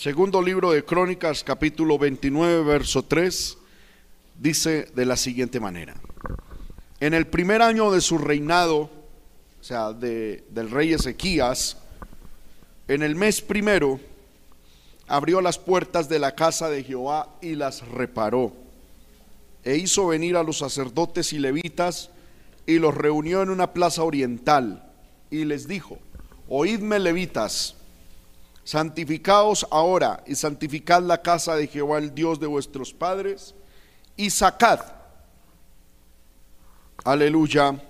Segundo libro de Crónicas, capítulo 29, verso 3, dice de la siguiente manera. En el primer año de su reinado, o sea, de, del rey Ezequías, en el mes primero, abrió las puertas de la casa de Jehová y las reparó. E hizo venir a los sacerdotes y levitas y los reunió en una plaza oriental y les dijo, oídme levitas, santificaos ahora y santificad la casa de Jehová el Dios de vuestros padres y sacad, aleluya,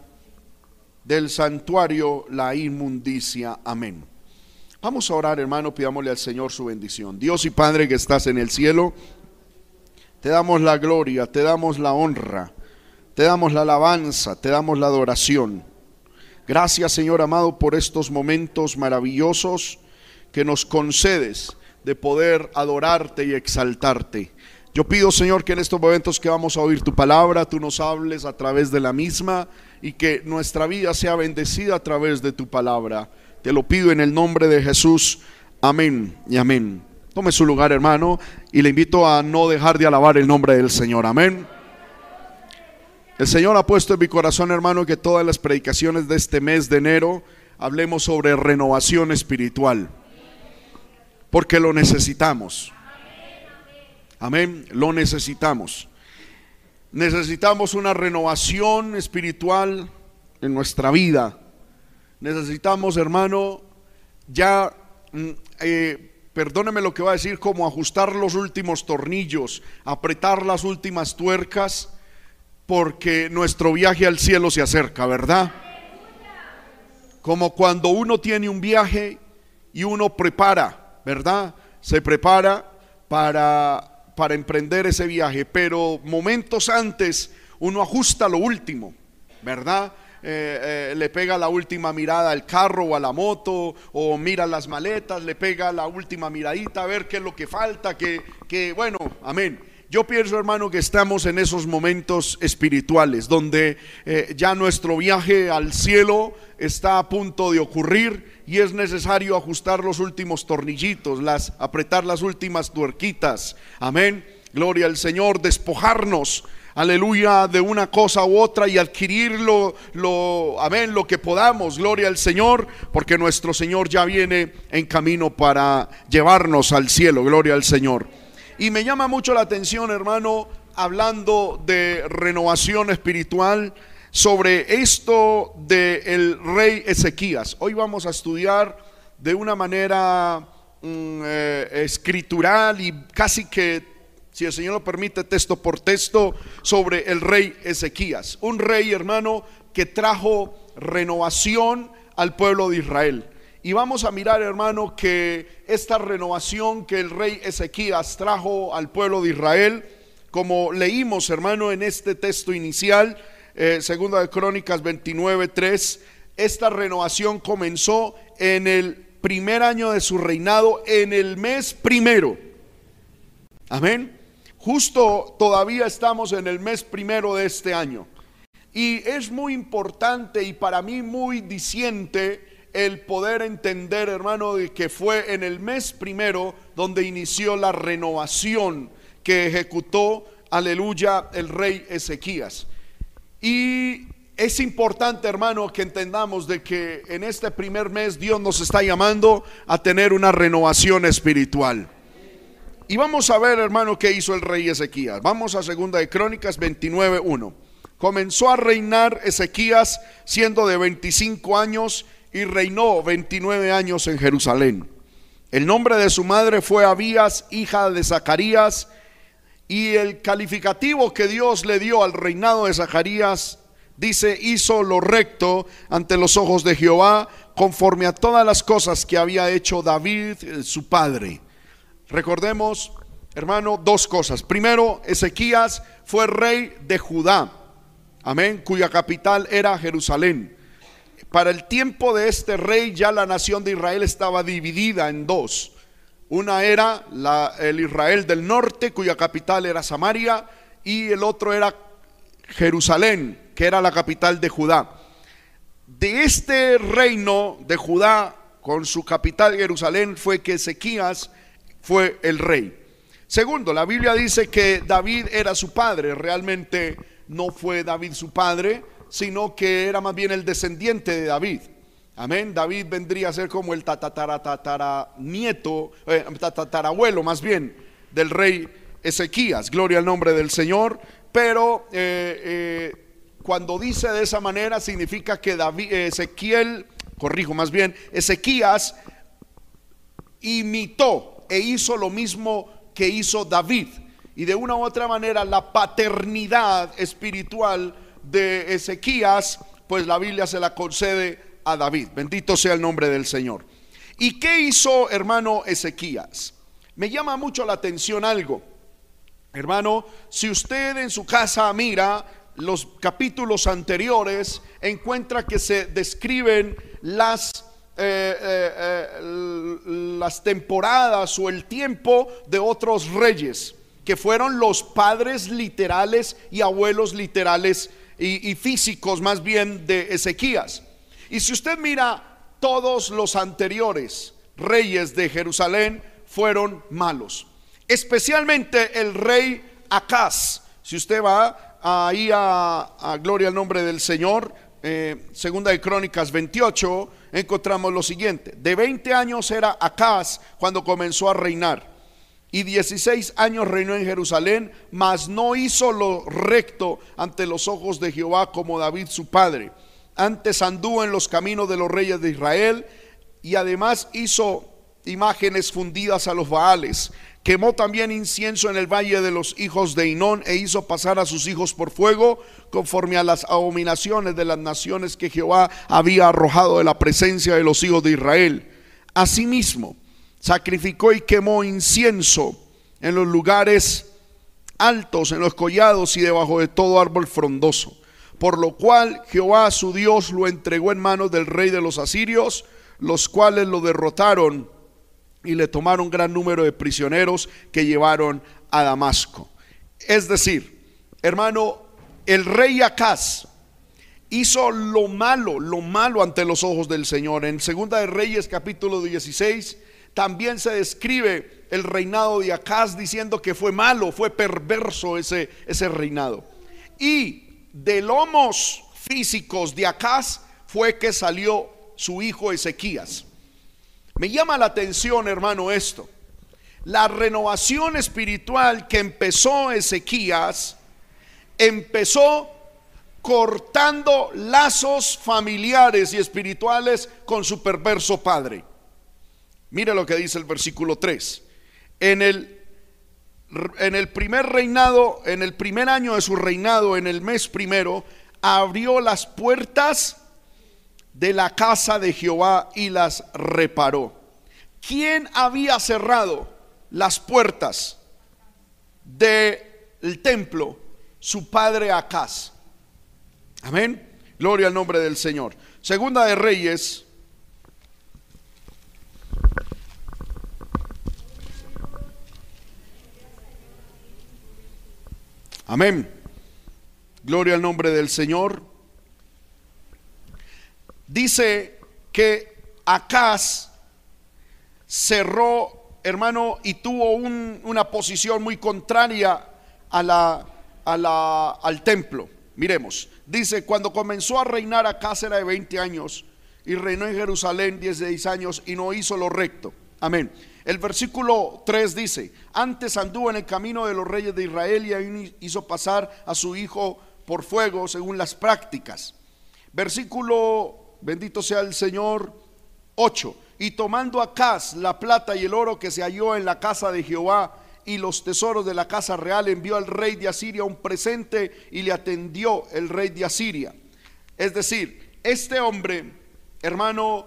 del santuario la inmundicia. Amén. Vamos a orar, hermano, pidámosle al Señor su bendición. Dios y Padre que estás en el cielo, te damos la gloria, te damos la honra, te damos la alabanza, te damos la adoración. Gracias, Señor amado, por estos momentos maravillosos que nos concedes de poder adorarte y exaltarte. Yo pido, Señor, que en estos momentos que vamos a oír tu palabra, tú nos hables a través de la misma y que nuestra vida sea bendecida a través de tu palabra. Te lo pido en el nombre de Jesús. Amén y amén. Tome su lugar, hermano, y le invito a no dejar de alabar el nombre del Señor. Amén. El Señor ha puesto en mi corazón, hermano, que todas las predicaciones de este mes de enero hablemos sobre renovación espiritual porque lo necesitamos. Amén, lo necesitamos. Necesitamos una renovación espiritual en nuestra vida. Necesitamos, hermano, ya, mm, eh, perdóneme lo que va a decir, como ajustar los últimos tornillos, apretar las últimas tuercas, porque nuestro viaje al cielo se acerca, ¿verdad? Como cuando uno tiene un viaje y uno prepara ¿verdad? Se prepara para, para emprender ese viaje, pero momentos antes uno ajusta lo último, ¿verdad? Eh, eh, le pega la última mirada al carro o a la moto, o mira las maletas, le pega la última miradita a ver qué es lo que falta, que, que bueno, amén. Yo pienso, hermano, que estamos en esos momentos espirituales donde eh, ya nuestro viaje al cielo está a punto de ocurrir y es necesario ajustar los últimos tornillitos, las apretar las últimas tuerquitas. Amén. Gloria al Señor, despojarnos aleluya, de una cosa u otra y adquirir lo, lo, amén, lo que podamos, gloria al Señor, porque nuestro Señor ya viene en camino para llevarnos al cielo, gloria al Señor. Y me llama mucho la atención, hermano, hablando de renovación espiritual, sobre esto del rey Ezequías. Hoy vamos a estudiar de una manera mm, eh, escritural y casi que, si el Señor lo permite, texto por texto, sobre el rey Ezequías. Un rey, hermano, que trajo renovación al pueblo de Israel. Y vamos a mirar, hermano, que esta renovación que el rey Ezequías trajo al pueblo de Israel, como leímos, hermano, en este texto inicial, eh, segunda de Crónicas 29, 3, esta renovación comenzó en el primer año de su reinado, en el mes primero. Amén. Justo todavía estamos en el mes primero de este año. Y es muy importante y para mí muy diciente el poder entender, hermano, de que fue en el mes primero donde inició la renovación que ejecutó, aleluya, el rey Ezequías. Y es importante, hermano, que entendamos de que en este primer mes Dios nos está llamando a tener una renovación espiritual. Y vamos a ver, hermano, qué hizo el rey Ezequías. Vamos a segunda de Crónicas 29:1. Comenzó a reinar Ezequías siendo de 25 años y reinó 29 años en Jerusalén. El nombre de su madre fue Abías, hija de Zacarías, y el calificativo que Dios le dio al reinado de Zacarías dice, hizo lo recto ante los ojos de Jehová, conforme a todas las cosas que había hecho David, su padre. Recordemos, hermano, dos cosas. Primero, Ezequías fue rey de Judá, amén, cuya capital era Jerusalén. Para el tiempo de este rey ya la nación de Israel estaba dividida en dos. Una era el Israel del norte, cuya capital era Samaria, y el otro era Jerusalén, que era la capital de Judá. De este reino de Judá, con su capital Jerusalén, fue que Ezequías fue el rey. Segundo, la Biblia dice que David era su padre. Realmente no fue David su padre, sino que era más bien el descendiente de David. Amén. David vendría a ser como el tatara, nieto, eh, tatarabuelo más bien del rey Ezequías. Gloria al nombre del Señor. Pero eh, eh, cuando dice de esa manera significa que David, Ezequiel, corrijo más bien, Ezequías imitó e hizo lo mismo que hizo David. Y de una u otra manera la paternidad espiritual de Ezequías, pues la Biblia se la concede a David. Bendito sea el nombre del Señor. ¿Y qué hizo hermano Ezequías? Me llama mucho la atención algo. Hermano, si usted en su casa mira los capítulos anteriores, encuentra que se describen las eh, eh, eh, las temporadas o el tiempo de otros reyes, que fueron los padres literales y abuelos literales y, físicos más bien de Ezequías. Y si usted mira, todos los anteriores reyes de Jerusalén fueron malos. Especialmente el rey Acaz. Si usted va ahí a, Gloria al nombre del Señor, segunda de Crónicas 28, encontramos lo siguiente. De 20 años era Acaz cuando comenzó a reinar. Y 16 años reinó en Jerusalén, mas no hizo lo recto ante los ojos de Jehová como David su padre. Antes anduvo en los caminos de los reyes de Israel y además hizo imágenes fundidas a los Baales Quemó también incienso en el valle de los hijos de Inón e hizo pasar a sus hijos por fuego conforme a las abominaciones de las naciones que Jehová había arrojado de la presencia de los hijos de Israel. Asimismo, sacrificó y quemó incienso en los lugares altos, en los collados y debajo de todo árbol frondoso. Por lo cual Jehová su Dios lo entregó en manos del rey de los asirios, los cuales lo derrotaron y le tomaron gran número de prisioneros que llevaron a Damasco. Es decir, hermano, el rey Acaz hizo lo malo, lo malo ante los ojos del Señor. En Segunda de Reyes capítulo 16 también se describe el reinado de Acaz diciendo que fue malo, fue perverso ese, ese reinado. Y de lomos físicos de Acaz fue que salió su hijo Ezequías. Me llama la atención, hermano, esto. La renovación espiritual que empezó Ezequías empezó cortando lazos familiares y espirituales con su perverso padre. Mire lo que dice el versículo 3. En el, en el primer reinado, en el primer año de su reinado, en el mes primero, abrió las puertas de la casa de Jehová y las reparó. ¿Quién había cerrado las puertas del templo? Su padre Acaz. Amén. Gloria al nombre del Señor. Segunda de Reyes. Amén. Gloria al nombre del Señor. Dice que Acaz cerró, hermano, y tuvo una posición muy contraria a la, a la, al templo. Miremos, dice, cuando comenzó a reinar Acaz era de 20 años y reinó en Jerusalén 16 años y no hizo lo recto. Amén. El versículo 3 dice, antes anduvo en el camino de los reyes de Israel y hizo pasar a su hijo por fuego según las prácticas. Versículo bendito sea el Señor. 8. Y tomando Acaz la plata y el oro que se halló en la casa de Jehová y los tesoros de la casa real, envió al rey de Asiria un presente y le atendió el rey de Asiria. Es decir, este hombre, hermano,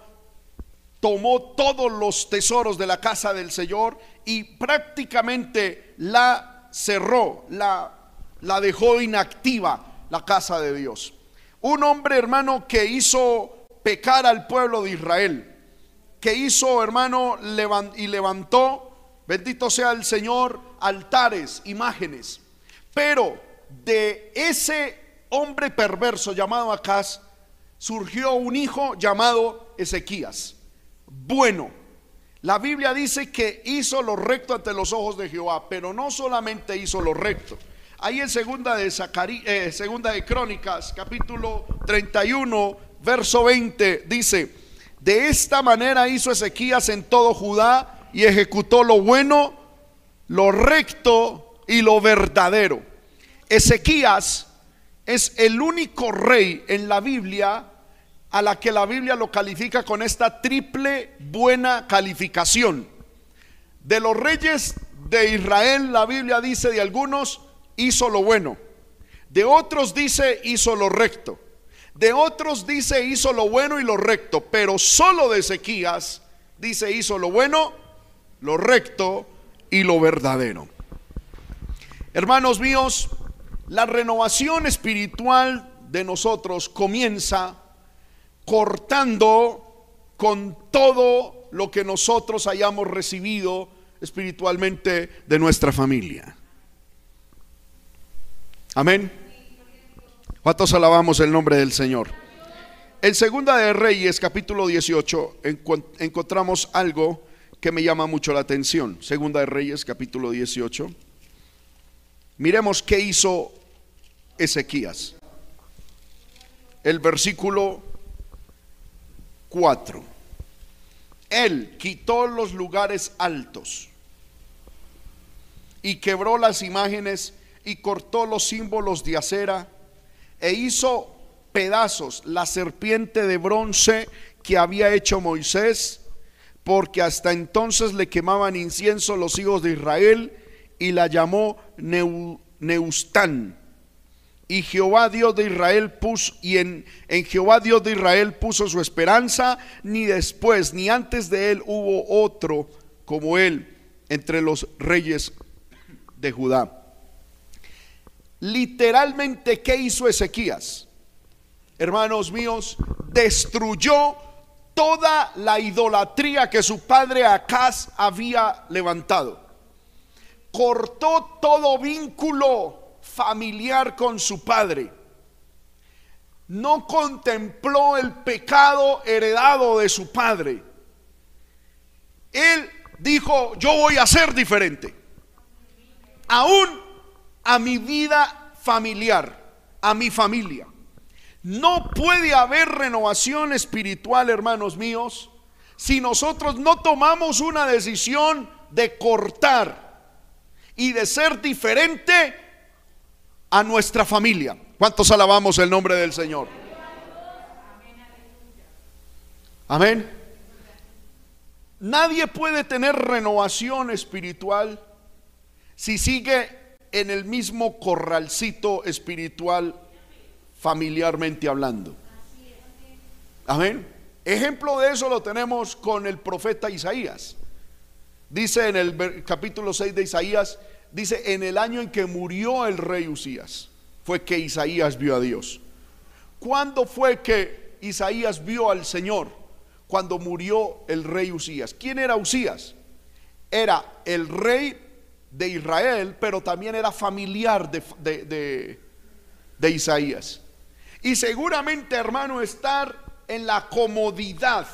tomó todos los tesoros de la casa del Señor y prácticamente la cerró, la, la dejó inactiva la casa de Dios. Un hombre, hermano, que hizo pecar al pueblo de Israel, que hizo, hermano, y levantó, bendito sea el Señor, altares, imágenes. Pero de ese hombre perverso llamado Acaz, surgió un hijo llamado Ezequías. Bueno, La Biblia dice que hizo lo recto ante los ojos de Jehová, pero no solamente hizo lo recto. Ahí en segunda de, eh, segunda de Crónicas, capítulo 31, verso 20, dice, de esta manera hizo Ezequías en todo Judá y ejecutó lo bueno, lo recto y lo verdadero. Ezequías es el único rey en la Biblia a la que la Biblia lo califica con esta triple buena calificación. De los reyes de Israel, la Biblia dice de algunos, hizo lo bueno. De otros dice hizo lo recto. De otros dice hizo lo bueno y lo recto. Pero solo de Ezequías dice hizo lo bueno, lo recto y lo verdadero. Hermanos míos, la renovación espiritual de nosotros comienza cortando con todo lo que nosotros hayamos recibido espiritualmente de nuestra familia. Amén. ¿Cuántos alabamos el nombre del Señor? En Segunda de Reyes, capítulo 18, encontramos algo que me llama mucho la atención. Segunda de Reyes, capítulo 18. Miremos qué hizo Ezequías. El versículo 4. Él quitó los lugares altos y quebró las imágenes y cortó los símbolos de acera e hizo pedazos la serpiente de bronce que había hecho Moisés, porque hasta entonces le quemaban incienso los hijos de Israel y la llamó Neustán. Y Jehová Dios de Israel puso, y en, Jehová Dios de Israel puso su esperanza, ni después ni antes de él hubo otro como él entre los reyes de Judá literalmente, ¿qué hizo Ezequías? Hermanos míos, destruyó toda la idolatría que su padre Acaz había levantado. Cortó todo vínculo familiar con su padre. No contempló el pecado heredado de su padre. Él dijo, yo voy a ser diferente. Aún a mi vida familiar, a mi familia. No puede haber renovación espiritual, hermanos míos, si nosotros no tomamos una decisión de cortar y de ser diferente a nuestra familia. ¿Cuántos alabamos el nombre del Señor? Amén. Nadie puede tener renovación espiritual si sigue en el mismo corralcito espiritual, familiarmente hablando. Amén. Ejemplo de eso lo tenemos con el profeta Isaías. Dice en el capítulo 6 de Isaías, dice, en el año en que murió el rey Usías, fue que Isaías vio a Dios. ¿Cuándo fue que Isaías vio al Señor? Cuando murió el rey Usías. ¿Quién era Usías? Era el rey de Israel, pero también era familiar de, de, Isaías. Y seguramente, hermano, estar en la comodidad,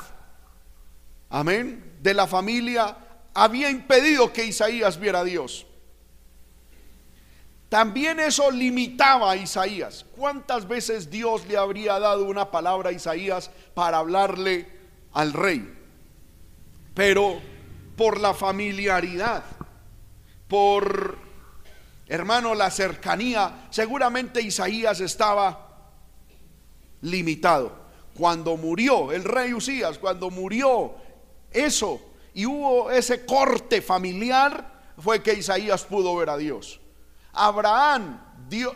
amén, de la familia había impedido que Isaías viera a Dios. También eso limitaba a Isaías. ¿Cuántas veces Dios le habría dado una palabra a Isaías para hablarle al rey? Pero por la familiaridad por, hermano, la cercanía, seguramente Isaías estaba limitado. Cuando murió el rey Usías, cuando murió eso y hubo ese corte familiar, fue que Isaías pudo ver a Dios. Abraham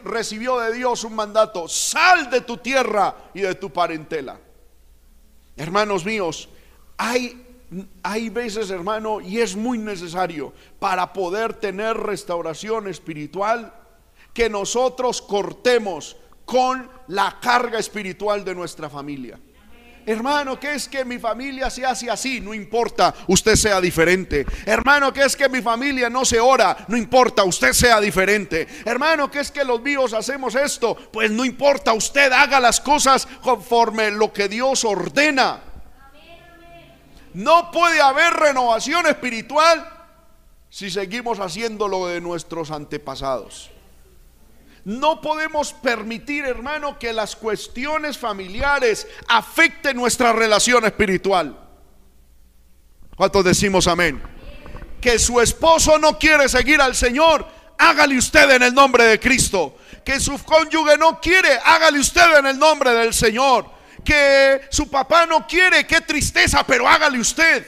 recibió de Dios un mandato, sal de tu tierra y de tu parentela. Hermanos míos, hay hay veces, hermano, y es muy necesario para poder tener restauración espiritual, que nosotros cortemos con la carga espiritual de nuestra familia. Hermano, que es que mi familia se hace así, no importa, usted sea diferente. Hermano, que es que mi familia no se ora, no importa, usted sea diferente. Hermano, que es que los vivos hacemos esto, pues no importa, usted haga las cosas conforme lo que Dios ordena. No puede haber renovación espiritual si seguimos haciendo lo de nuestros antepasados. No podemos permitir, hermano, que las cuestiones familiares afecten nuestra relación espiritual. ¿Cuántos decimos amén? Que su esposo no quiere seguir al Señor, hágale usted en el nombre de Cristo. Que su cónyuge no quiere, hágale usted en el nombre del Señor. Que su papá no quiere, qué tristeza, pero hágale usted.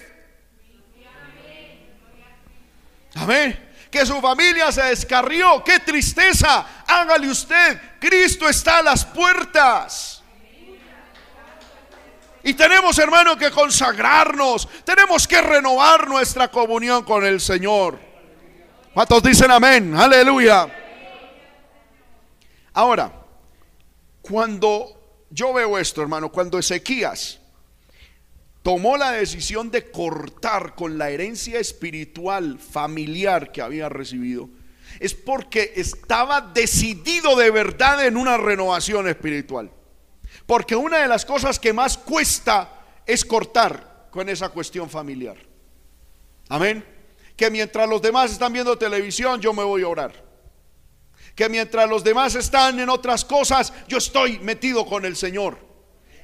Amén que su familia se descarrió. ¡Qué tristeza! Hágale usted. Cristo está a las puertas. Y tenemos, hermano, que consagrarnos. Tenemos que renovar nuestra comunión con el Señor. ¿Cuántos dicen amén? Aleluya. Ahora, cuando yo veo esto, hermano, cuando Ezequías tomó la decisión de cortar con la herencia espiritual familiar que había recibido, es porque estaba decidido de verdad en una renovación espiritual. Porque una de las cosas que más cuesta es cortar con esa cuestión familiar. Amén. Que mientras los demás están viendo televisión, yo me voy a orar. Que mientras los demás están en otras cosas, yo estoy metido con el Señor.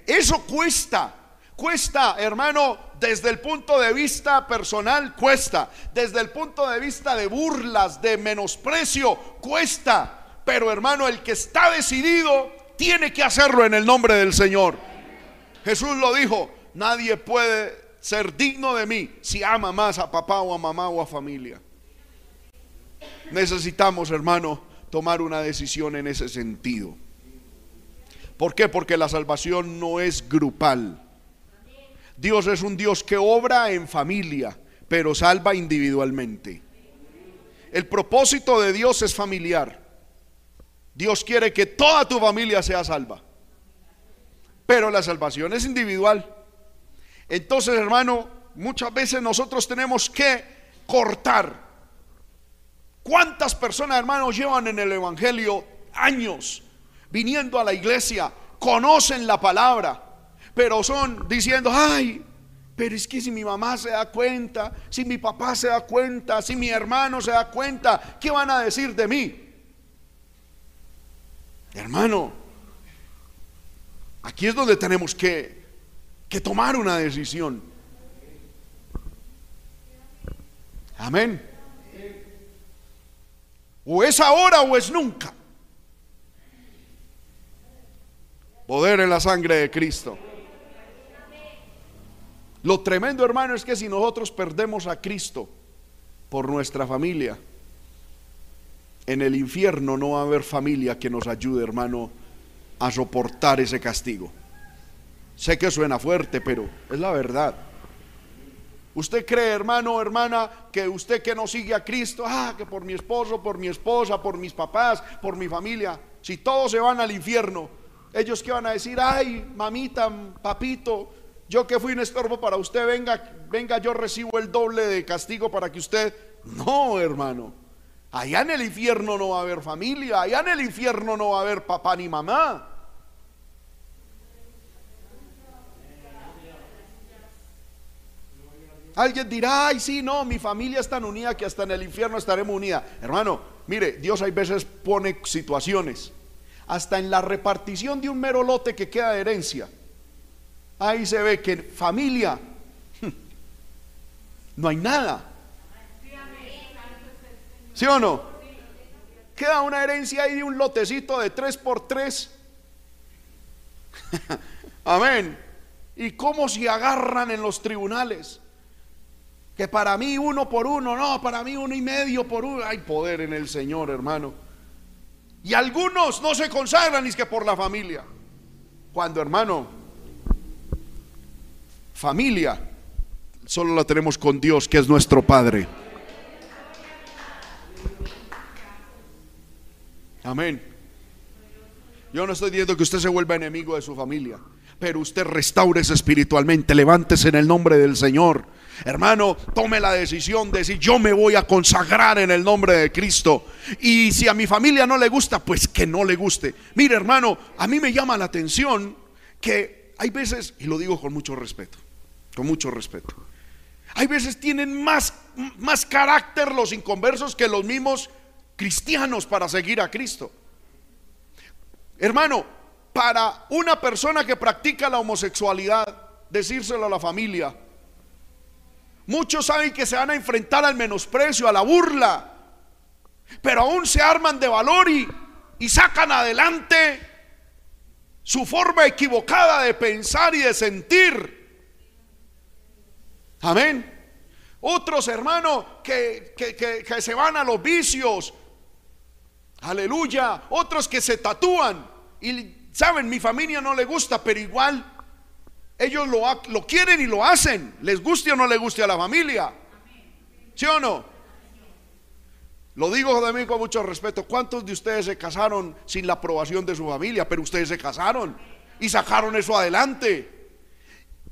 Eso cuesta. Cuesta, hermano, desde el punto de vista personal, cuesta. Desde el punto de vista de burlas, de menosprecio, cuesta. Pero hermano, el que está decidido tiene que hacerlo en el nombre del Señor. Jesús lo dijo, nadie puede ser digno de mí si ama más a papá o a mamá o a familia. Necesitamos, hermano, tomar una decisión en ese sentido. ¿Por qué? Porque la salvación no es grupal. Dios es un Dios que obra en familia, pero salva individualmente. El propósito de Dios es familiar. Dios quiere que toda tu familia sea salva. Pero la salvación es individual. Entonces, hermano, muchas veces nosotros tenemos que cortar. ¿Cuántas personas, hermanos, llevan en el Evangelio años viniendo a la iglesia? Conocen la palabra, pero son diciendo, ay, pero es que si mi mamá se da cuenta, si mi papá se da cuenta, si mi hermano se da cuenta, ¿qué van a decir de mí? Hermano, aquí es donde tenemos que, que tomar una decisión. Amén. O es ahora o es nunca. Poder en la sangre de Cristo. Lo tremendo, hermano, es que si nosotros perdemos a Cristo por nuestra familia, en el infierno no va a haber familia que nos ayude, hermano, a soportar ese castigo. Sé que suena fuerte, pero es la verdad. ¿Usted cree, hermano o hermana, que usted que no sigue a Cristo, ah, que por mi esposo, por mi esposa, por mis papás, por mi familia, si todos se van al infierno, ellos que van a decir, ay, mamita, papito, yo que fui un estorbo para usted, venga, venga, yo recibo el doble de castigo para que usted... No, hermano. Allá en el infierno no va a haber familia, allá en el infierno no va a haber papá ni mamá. Alguien dirá, ay, sí, no, mi familia es tan unida que hasta en el infierno estaremos unida. Hermano, mire, Dios hay veces pone situaciones, hasta en la repartición de un mero lote que queda de herencia ahí se ve que familia no hay nada. ¿Sí o no? Queda una herencia ahí de un lotecito de tres por tres. Amén. ¿Y cómo se agarran en los tribunales? Que para mí uno por uno, no, para mí uno y medio por uno. Hay poder en el Señor, hermano. Y algunos no se consagran ni es que por la familia. Cuando, hermano, Familia solo la tenemos con Dios, que es nuestro Padre. Amén. Yo no estoy diciendo que usted se vuelva enemigo de su familia, pero usted restaurese espiritualmente, levántese en el nombre del Señor. Hermano, tome la decisión de decir, yo me voy a consagrar en el nombre de Cristo. Y si a mi familia no le gusta, pues que no le guste. Mire, hermano, a mí me llama la atención que hay veces, y lo digo con mucho respeto, con mucho respeto. Hay veces tienen más, más carácter los inconversos que los mismos cristianos para seguir a Cristo. Hermano, para una persona que practica la homosexualidad, decírselo a la familia, muchos saben que se van a enfrentar al menosprecio, a la burla, pero aún se arman de valor y, y sacan adelante su forma equivocada de pensar y de sentir. Amén. Otros hermanos que, que, se van a los vicios. Aleluya. Otros que se tatúan. Y saben, mi familia no le gusta, pero igual ellos lo, lo quieren y lo hacen. Les guste o no le guste a la familia. ¿Sí o no? Lo digo también con mucho respeto. ¿Cuántos de ustedes se casaron sin la aprobación de su familia? Pero ustedes se casaron y sacaron eso adelante.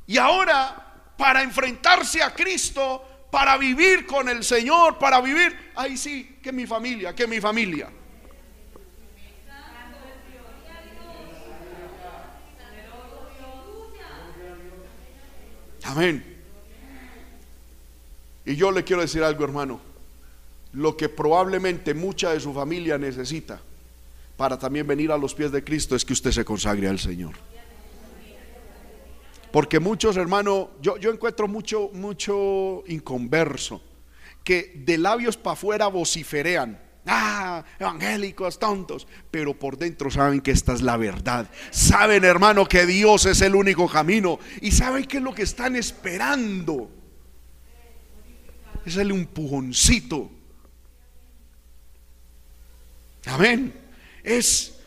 Y ahora para enfrentarse a Cristo, para vivir con el Señor, para vivir, ahí sí, que mi familia, que mi familia. Amén. Y yo le quiero decir algo, hermano. Lo que probablemente mucha de su familia necesita para también venir a los pies de Cristo es que usted se consagre al Señor. Porque muchos, hermanos, yo, yo encuentro mucho, mucho inconverso que de labios para afuera vociferean. Ah, evangélicos tontos, pero por dentro saben que esta es la verdad. Saben, hermano, que Dios es el único camino y saben que es lo que están esperando. Es el empujoncito. Amén. Es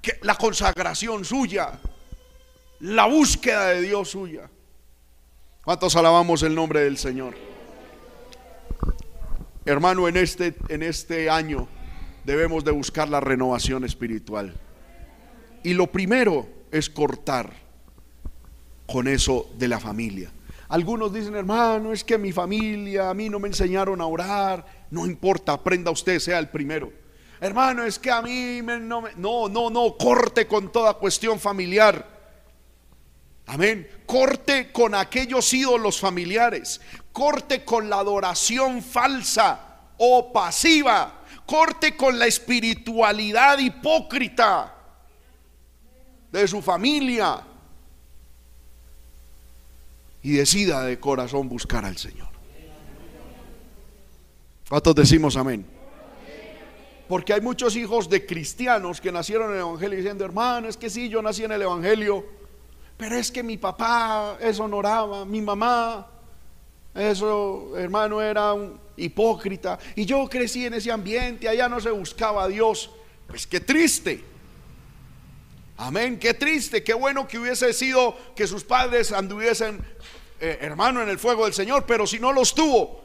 que la consagración suya la búsqueda de Dios suya. ¿Cuántos alabamos el nombre del Señor? Hermano, en este, en este año debemos de buscar la renovación espiritual. Y lo primero es cortar con eso de la familia. Algunos dicen, hermano, es que mi familia, a mí no me enseñaron a orar. No importa, aprenda usted, sea el primero. Hermano, es que a mí no, no, no, no, corte con toda cuestión familiar. Amén. Corte con aquellos ídolos familiares. Corte con la adoración falsa o pasiva. Corte con la espiritualidad hipócrita de su familia. Y decida de corazón buscar al Señor. ¿Cuántos decimos amén? Porque hay muchos hijos de cristianos que nacieron en el Evangelio diciendo, hermano, es que sí, yo nací en el Evangelio pero es que mi papá eso honoraba, mi mamá, eso hermano era un hipócrita. Y yo crecí en ese ambiente, allá no se buscaba a Dios. Pues qué triste. Amén, qué triste, qué bueno que hubiese sido que sus padres anduviesen, eh, hermano, en el fuego del Señor, pero si no los tuvo,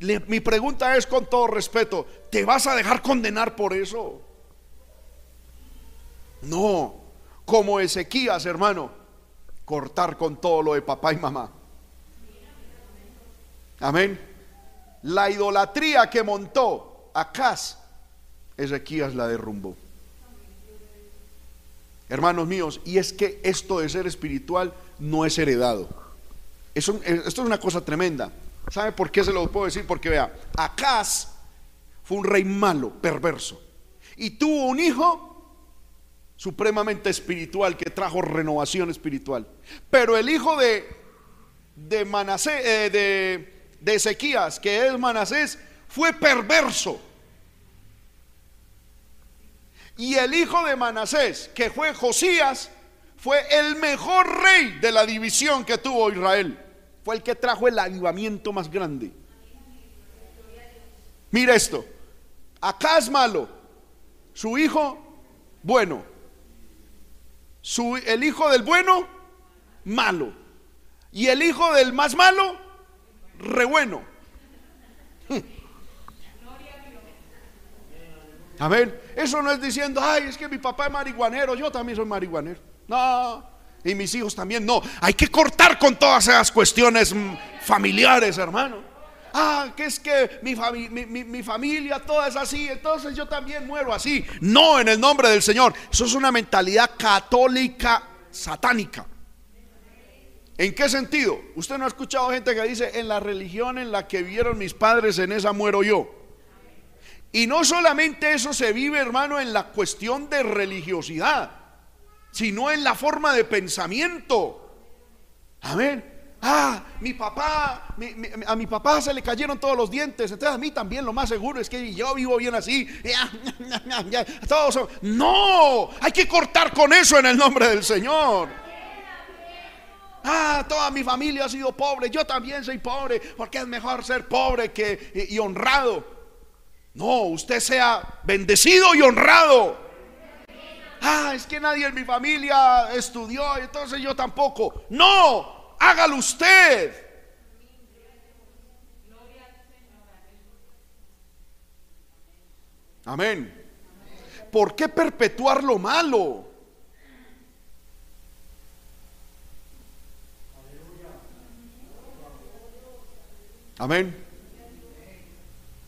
mi pregunta es con todo respeto, ¿te vas a dejar condenar por eso? No, como Ezequías, hermano, cortar con todo lo de papá y mamá. Amén. La idolatría que montó Acaz, Ezequías la derrumbó. Hermanos míos, y es que esto de ser espiritual no es heredado. esto es una cosa tremenda. ¿Sabe por qué se lo puedo decir? Porque vea, Acaz fue un rey malo, perverso, y tuvo un hijo supremamente espiritual que trajo renovación espiritual. Pero el hijo de, de, Manasés, eh, de, de Ezequías, que es Manasés, fue perverso. Y el hijo de Manasés, que fue Josías, fue el mejor rey de la división que tuvo Israel. Fue el que trajo el avivamiento más grande. Mira esto. Acá es malo. Su hijo, bueno el hijo del bueno, malo. Y el hijo del más malo, re bueno. A ver, eso no es diciendo, ay, es que mi papá es marihuanero, yo también soy marihuanero. No, y mis hijos también no. Hay que cortar con todas esas cuestiones mm, familiares, hermano ah, que es que mi, mi, familia toda es así, entonces yo también muero así. No, en el nombre del Señor. Eso es una mentalidad católica satánica. ¿En qué sentido? Usted no ha escuchado gente que dice, en la religión en la que vivieron mis padres, en esa muero yo. Y no solamente eso se vive, hermano, en la cuestión de religiosidad, sino en la forma de pensamiento. Amén. Ah, mi papá, a mi papá se le cayeron todos los dientes. Entonces a mí también lo más seguro es que yo vivo bien así. Todos No, hay que cortar con eso en el nombre del Señor. Ah, toda mi familia ha sido pobre. Yo también soy pobre. Porque es mejor ser pobre que y honrado. No, usted sea bendecido y honrado. Ah, es que nadie en mi familia estudió, entonces yo tampoco. No, hágalo usted. Amén. ¿Por qué perpetuar lo malo? Amén.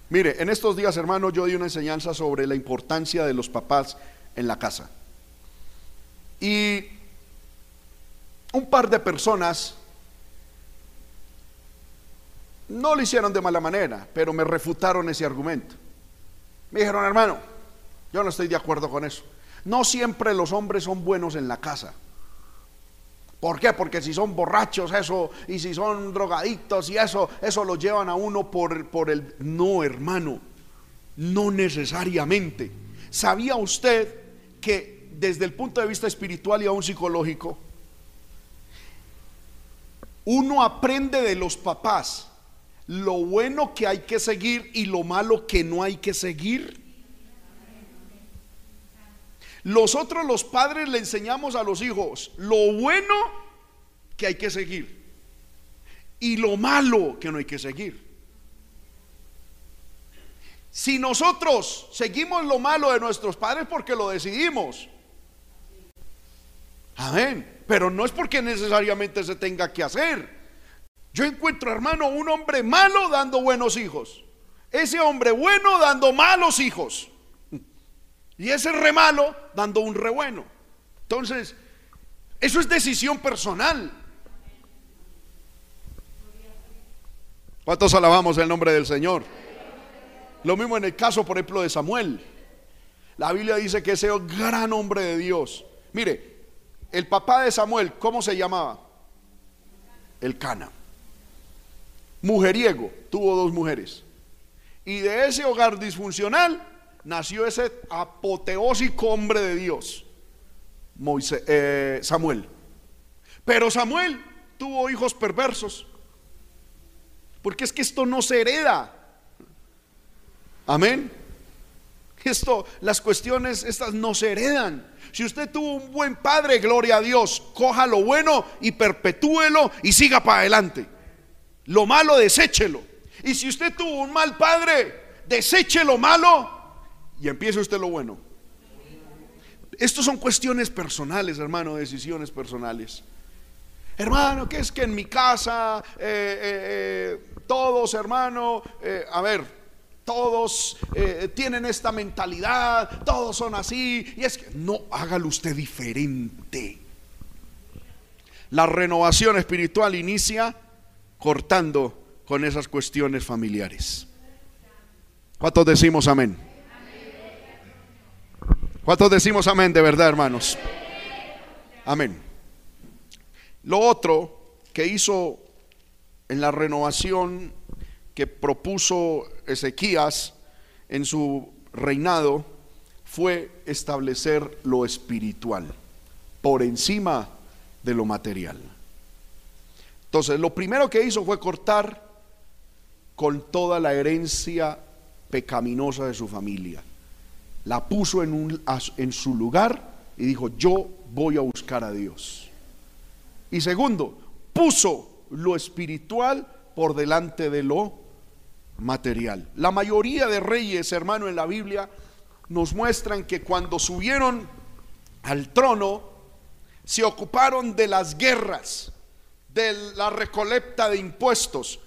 Mire, en estos días, hermano, yo di una enseñanza sobre la importancia de los papás en la casa. Y un par de personas no lo hicieron de mala manera, pero me refutaron ese argumento. Me dijeron, hermano, yo no estoy de acuerdo con eso. No siempre los hombres son buenos en la casa. ¿Por qué? Porque si son borrachos, eso, y si son drogadictos y eso, eso lo llevan a uno por, por el... No, hermano, no necesariamente. ¿Sabía usted que desde el punto de vista espiritual y aún psicológico, uno aprende de los papás lo bueno que hay que seguir y lo malo que no hay que seguir. Nosotros los padres le enseñamos a los hijos lo bueno que hay que seguir y lo malo que no hay que seguir. Si nosotros seguimos lo malo de nuestros padres porque lo decidimos, amén, pero no es porque necesariamente se tenga que hacer. Yo encuentro, hermano, un hombre malo dando buenos hijos. Ese hombre bueno dando malos hijos. Y ese re malo dando un re bueno. Entonces, eso es decisión personal. ¿Cuántos alabamos el nombre del Señor? Lo mismo en el caso, por ejemplo, de Samuel. La Biblia dice que ese gran hombre de Dios. Mire, el papá de Samuel, ¿cómo se llamaba? El Cana mujeriego, tuvo dos mujeres. Y de ese hogar disfuncional nació ese apoteósico hombre de Dios, eh, Samuel. Pero Samuel tuvo hijos perversos. Porque es que esto no se hereda. Amén. Esto, las cuestiones estas no se heredan. Si usted tuvo un buen padre, gloria a Dios, coja lo bueno y perpetúelo y siga para adelante. Lo malo, deséchelo. Y si usted tuvo un mal padre, deseche lo malo y empiece usted lo bueno. Estos son cuestiones personales, hermano, decisiones personales. Hermano, que es que en mi casa eh, eh, eh, todos, hermano, a ver, todos tienen esta mentalidad, todos son así, y es que no hágalo usted diferente. La renovación espiritual inicia cortando con esas cuestiones familiares. ¿Cuántos decimos amén? ¿Cuántos decimos amén de verdad, hermanos? Amén. Lo otro que hizo en la renovación que propuso Ezequías en su reinado fue establecer lo espiritual por encima de lo material. Entonces, lo primero que hizo fue cortar con toda la herencia pecaminosa de su familia. La puso en, un, en su lugar y dijo, yo voy a buscar a Dios. Y segundo, puso lo espiritual por delante de lo material. La mayoría de reyes, hermano, en la Biblia nos muestran que cuando subieron al trono, se ocuparon de las guerras, de la recolecta de impuestos.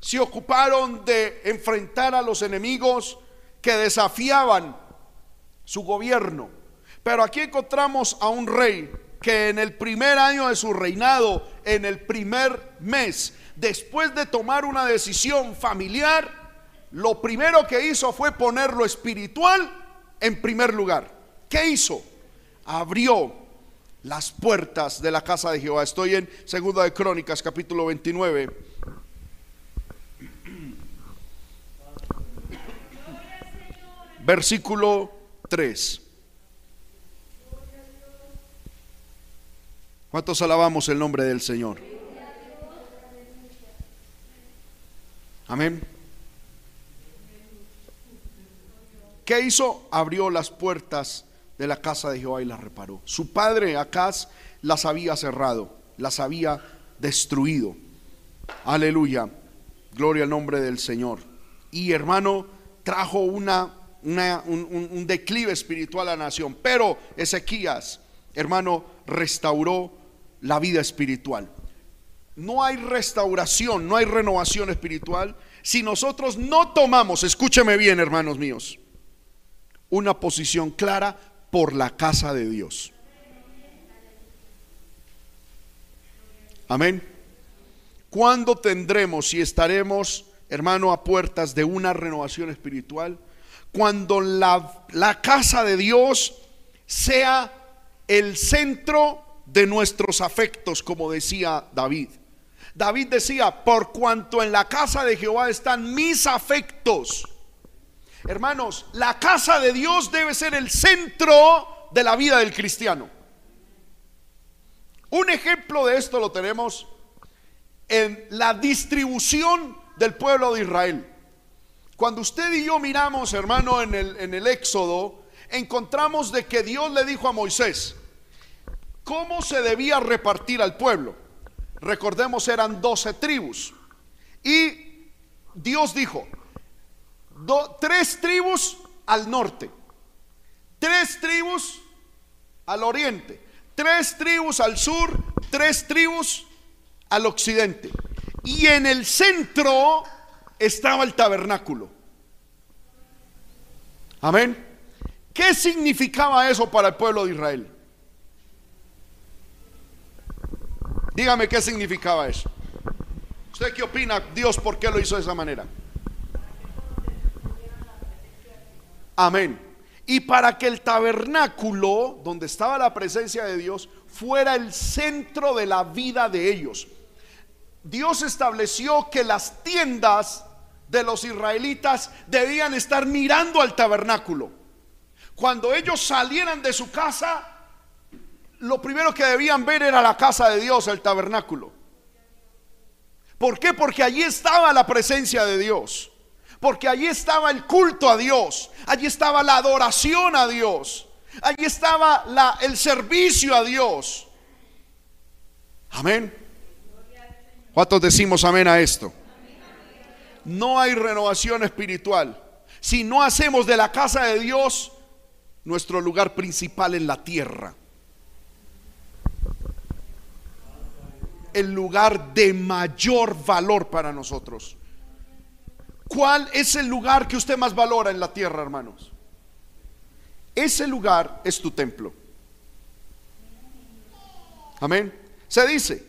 Se ocuparon de enfrentar a los enemigos que desafiaban su gobierno. Pero aquí encontramos a un rey que en el primer año de su reinado en el primer mes, después de tomar una decisión familiar, lo primero que hizo fue poner lo espiritual en primer lugar. ¿Qué hizo? Abrió las puertas de la casa de Jehová. Estoy en Segunda de Crónicas, capítulo 29. Versículo 3. ¿Cuántos alabamos el nombre del Señor? Amén. ¿Qué hizo? Abrió las puertas de la casa de Jehová y las reparó. Su padre Acaz las había cerrado, las había destruido. Aleluya. Gloria al nombre del Señor. Y hermano, trajo una, un, un declive espiritual a la nación. Pero Ezequías, hermano, restauró la vida espiritual. No hay restauración, no hay renovación espiritual si nosotros no tomamos, escúcheme bien hermanos míos, una posición clara por la casa de Dios. Amén. ¿Cuándo tendremos y estaremos, hermano, a puertas de una renovación espiritual? Cuando la, la casa de Dios sea el centro de nuestros afectos, como decía David. David decía, por cuanto en la casa de Jehová están mis afectos. Hermanos, la casa de Dios debe ser el centro de la vida del cristiano. Un ejemplo de esto lo tenemos en la distribución del pueblo de Israel. Cuando usted y yo miramos, hermano, en el, en el Éxodo, encontramos de que Dios le dijo a Moisés, ¿Cómo se debía repartir al pueblo? Recordemos, eran doce tribus. Y Dios dijo, tres tribus al norte, tres tribus al oriente, tres tribus al sur, tres tribus al occidente. Y en el centro estaba el tabernáculo. Amén. ¿Qué significaba eso para el pueblo de Israel? Dígame qué significaba eso. ¿Usted qué opina, Dios, por qué lo hizo de esa manera? Amén. Y para que el tabernáculo, donde estaba la presencia de Dios, fuera el centro de la vida de ellos. Dios estableció que las tiendas de los israelitas debían estar mirando al tabernáculo. Cuando ellos salieran de su casa, lo primero que debían ver era la casa de Dios, el tabernáculo. ¿Por qué? Porque allí estaba la presencia de Dios. Porque allí estaba el culto a Dios. Allí estaba la adoración a Dios. Allí estaba el servicio a Dios. Amén. ¿Cuántos decimos amén a esto? No hay renovación espiritual. Si no hacemos de la casa de Dios nuestro lugar principal en la tierra. el lugar de mayor valor para nosotros. ¿Cuál es el lugar que usted más valora en la tierra, hermanos? Ese lugar es tu templo. Amén. Se dice,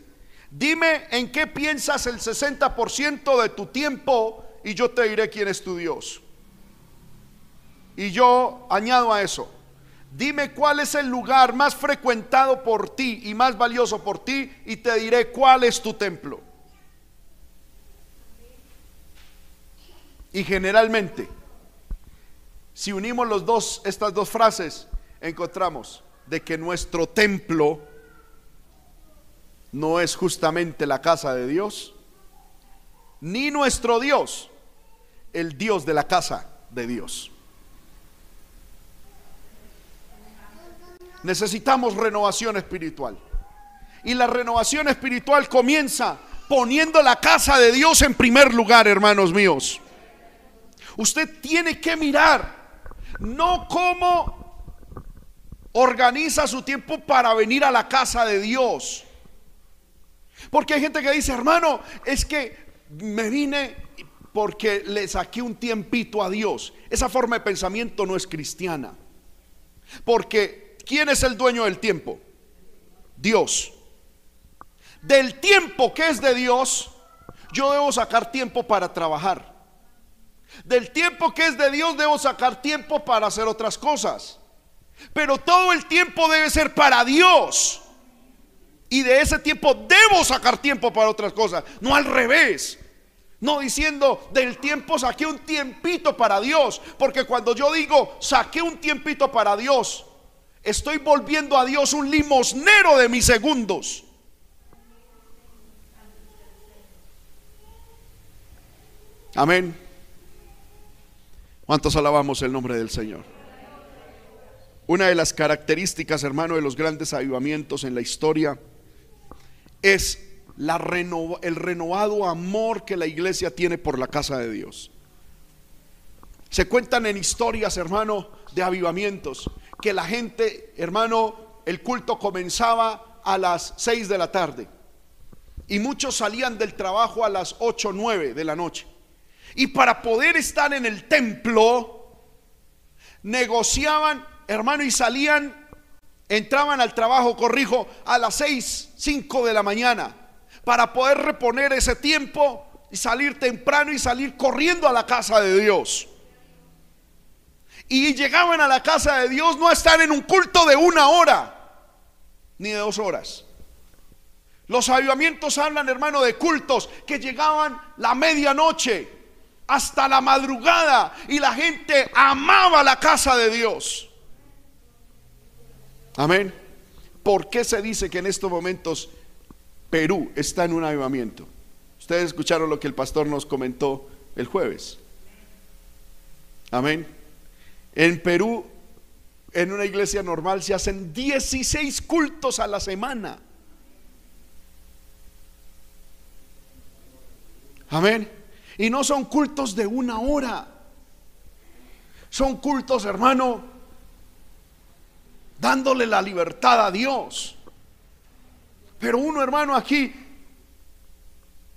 dime en qué piensas el 60% de tu tiempo y yo te diré quién es tu Dios. Y yo añado a eso, Dime cuál es el lugar más frecuentado por ti y más valioso por ti y te diré cuál es tu templo. Y generalmente, si unimos los dos, estas dos frases, encontramos de que nuestro templo no es justamente la casa de Dios, ni nuestro Dios, el Dios de la casa de Dios. necesitamos renovación espiritual. Y la renovación espiritual comienza poniendo la casa de Dios en primer lugar, hermanos míos. Usted tiene que mirar, no cómo organiza su tiempo para venir a la casa de Dios. Porque hay gente que dice, hermano, es que me vine porque le saqué un tiempito a Dios. Esa forma de pensamiento no es cristiana. Porque ¿Quién es el dueño del tiempo? Dios. del tiempo que es de Dios, yo debo sacar tiempo para trabajar. Del tiempo que es de Dios debo sacar tiempo para hacer otras cosas. Pero todo el tiempo debe ser para Dios. Y de ese tiempo debo sacar tiempo para otras cosas, no al revés. No diciendo del tiempo saqué un tiempito para Dios, porque cuando yo digo saqué un tiempito para Dios, estoy volviendo a Dios un limosnero de mis segundos. Amén. ¿Cuántos alabamos el nombre del Señor? Una de las características, hermano, de los grandes avivamientos en la historia es la el renovado amor que la iglesia tiene por la casa de Dios. Se cuentan en historias, hermano, de avivamientos, que la gente, hermano, el culto comenzaba a las 6 de la tarde y muchos salían del trabajo a las 8 o 9 de la noche. Y para poder estar en el templo, negociaban, hermano, y salían, entraban al trabajo, corrijo, a las 6, 5 de la mañana, para poder reponer ese tiempo y salir temprano y salir corriendo a la casa de Dios. Y llegaban a la casa de Dios no a estar en un culto de una hora, ni de dos horas. Los avivamientos hablan, hermano, de cultos que llegaban la medianoche hasta la madrugada y la gente amaba la casa de Dios. Amén. ¿Por qué se dice que en estos momentos Perú está en un avivamiento? Ustedes escucharon lo que el pastor nos comentó el jueves. Amén. En Perú, en una iglesia normal, se hacen 16 cultos a la semana. Amén. Y no son cultos de una hora. Son cultos, hermano, dándole la libertad a Dios. Pero uno, hermano, aquí,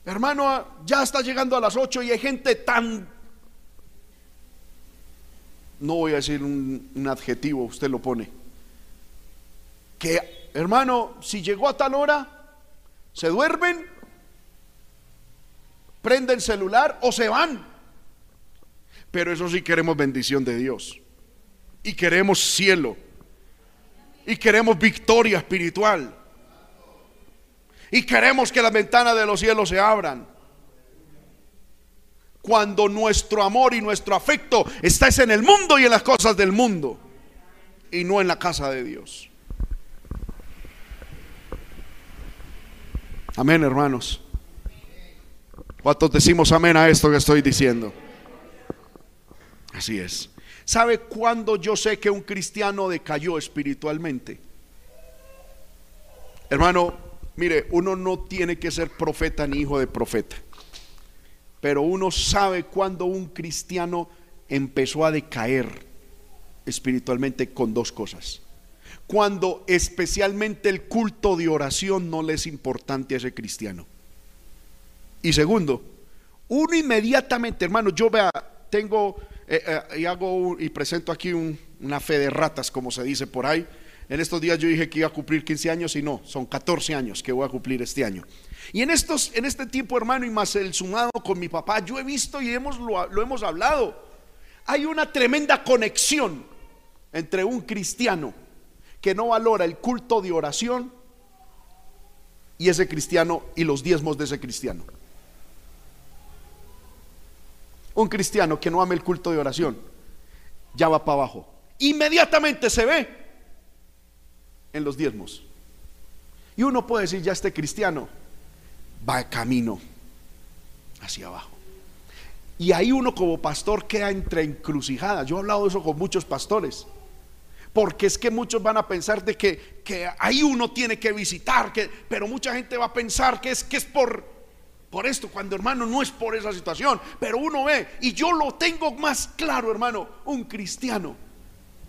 hermano, ya está llegando a las 8 y hay gente tan... No voy a decir un, un adjetivo, usted lo pone. Que, hermano, si llegó a tal hora, se duermen prenden celular o se van. Pero eso sí queremos bendición de Dios. Y queremos cielo. Y queremos victoria espiritual. Y queremos que las ventanas de los cielos se abran. Cuando nuestro amor y nuestro afecto está en el mundo y en las cosas del mundo. Y no en la casa de Dios. Amén, hermanos. ¿Cuántos decimos amén a esto que estoy diciendo? Así es. ¿Sabe cuándo yo sé que un cristiano decayó espiritualmente? Hermano, mire, uno no tiene que ser profeta ni hijo de profeta. Pero uno sabe cuando un cristiano empezó a decaer espiritualmente con dos cosas. Cuando especialmente el culto de oración no le es importante a ese cristiano. Y segundo, uno inmediatamente, hermano, yo vea, tengo eh, eh, y hago y presento aquí una fe de ratas, como se dice por ahí. En estos días yo dije que iba a cumplir 15 años y no, son 14 años que voy a cumplir este año. Y en estos, en este tiempo, hermano, y más el sumado con mi papá, yo he visto y hemos, lo hemos hablado. Hay una tremenda conexión entre un cristiano que no valora el culto de oración y ese cristiano y los diezmos de ese cristiano. Un cristiano que no ame el culto de oración ya va para abajo. Inmediatamente se ve en los diezmos. Y uno puede decir, ya este cristiano va de camino hacia abajo. Y ahí uno como pastor queda entre encrucijadas. Yo he hablado de eso con muchos pastores. Porque es que muchos van a pensar de que, que ahí uno tiene que visitar, que, pero mucha gente va a pensar que es, que es por, por esto, cuando hermano no es por esa situación, pero uno ve, y yo lo tengo más claro, hermano, un cristiano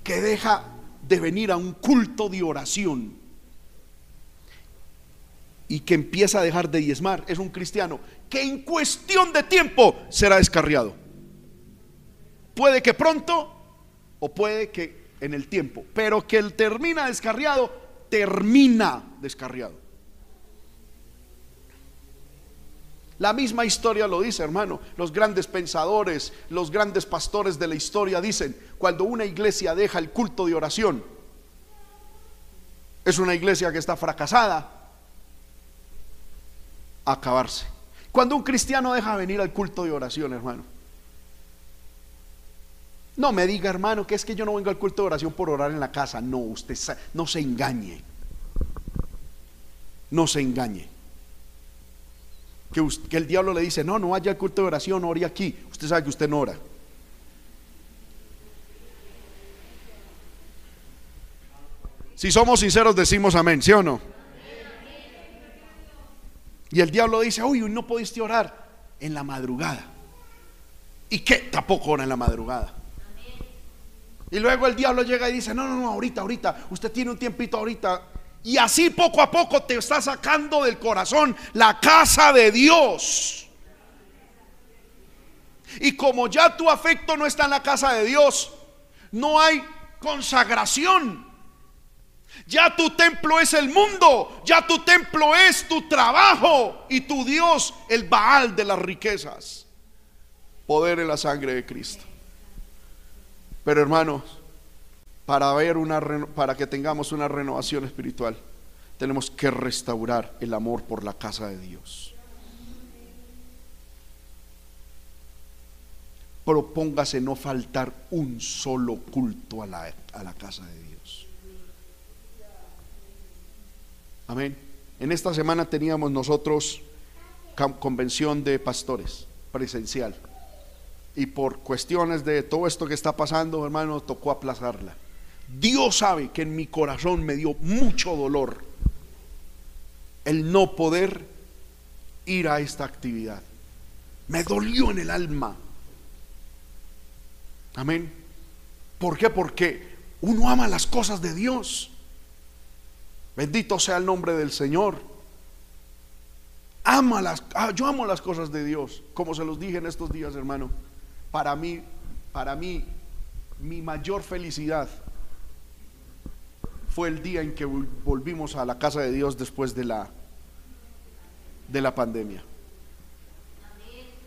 que deja de venir a un culto de oración y que empieza a dejar de diezmar, es un cristiano que en cuestión de tiempo será descarriado. Puede que pronto o puede que en el tiempo, pero que él termina descarriado, termina descarriado. La misma historia lo dice, hermano. Los grandes pensadores, los grandes pastores de la historia dicen, cuando una iglesia deja el culto de oración, es una iglesia que está fracasada, acabarse. Cuando un cristiano deja venir al culto de oración, hermano. No me diga, hermano, que es que yo no vengo al culto de oración por orar en la casa. No, usted no se engañe. No se engañe. Que, el diablo le dice, no, no vaya al culto de oración, ore aquí. Usted sabe que usted no ora. Si somos sinceros decimos amén, ¿sí o no? Y el diablo dice, uy, no pudiste orar en la madrugada. ¿Y qué? Tampoco ora en la madrugada. Y luego el diablo llega y dice, no, no, no, ahorita, ahorita, usted tiene un tiempito ahorita. Y así poco a poco te está sacando del corazón la casa de Dios. Y como ya tu afecto no está en la casa de Dios, no hay consagración. Ya tu templo es el mundo, ya tu templo es tu trabajo y tu Dios el Baal de las riquezas. Poder en la sangre de Cristo. Pero hermanos, para ver una para que tengamos una renovación espiritual, tenemos que restaurar el amor por la casa de Dios. Propóngase no faltar un solo culto a la, a la casa de Dios. Amén. En esta semana teníamos nosotros convención de pastores presencial y por cuestiones de todo esto que está pasando, hermano, tocó aplazarla. Dios sabe que en mi corazón me dio mucho dolor el no poder ir a esta actividad. Me dolió en el alma. Amén. ¿Por qué? Porque uno ama las cosas de Dios. Bendito sea el nombre del Señor. Ama las, ah, yo amo las cosas de Dios, como se los dije en estos días, hermano para mí, para mí, mi mayor felicidad fue el día en que volvimos a la casa de Dios después de la, de la pandemia.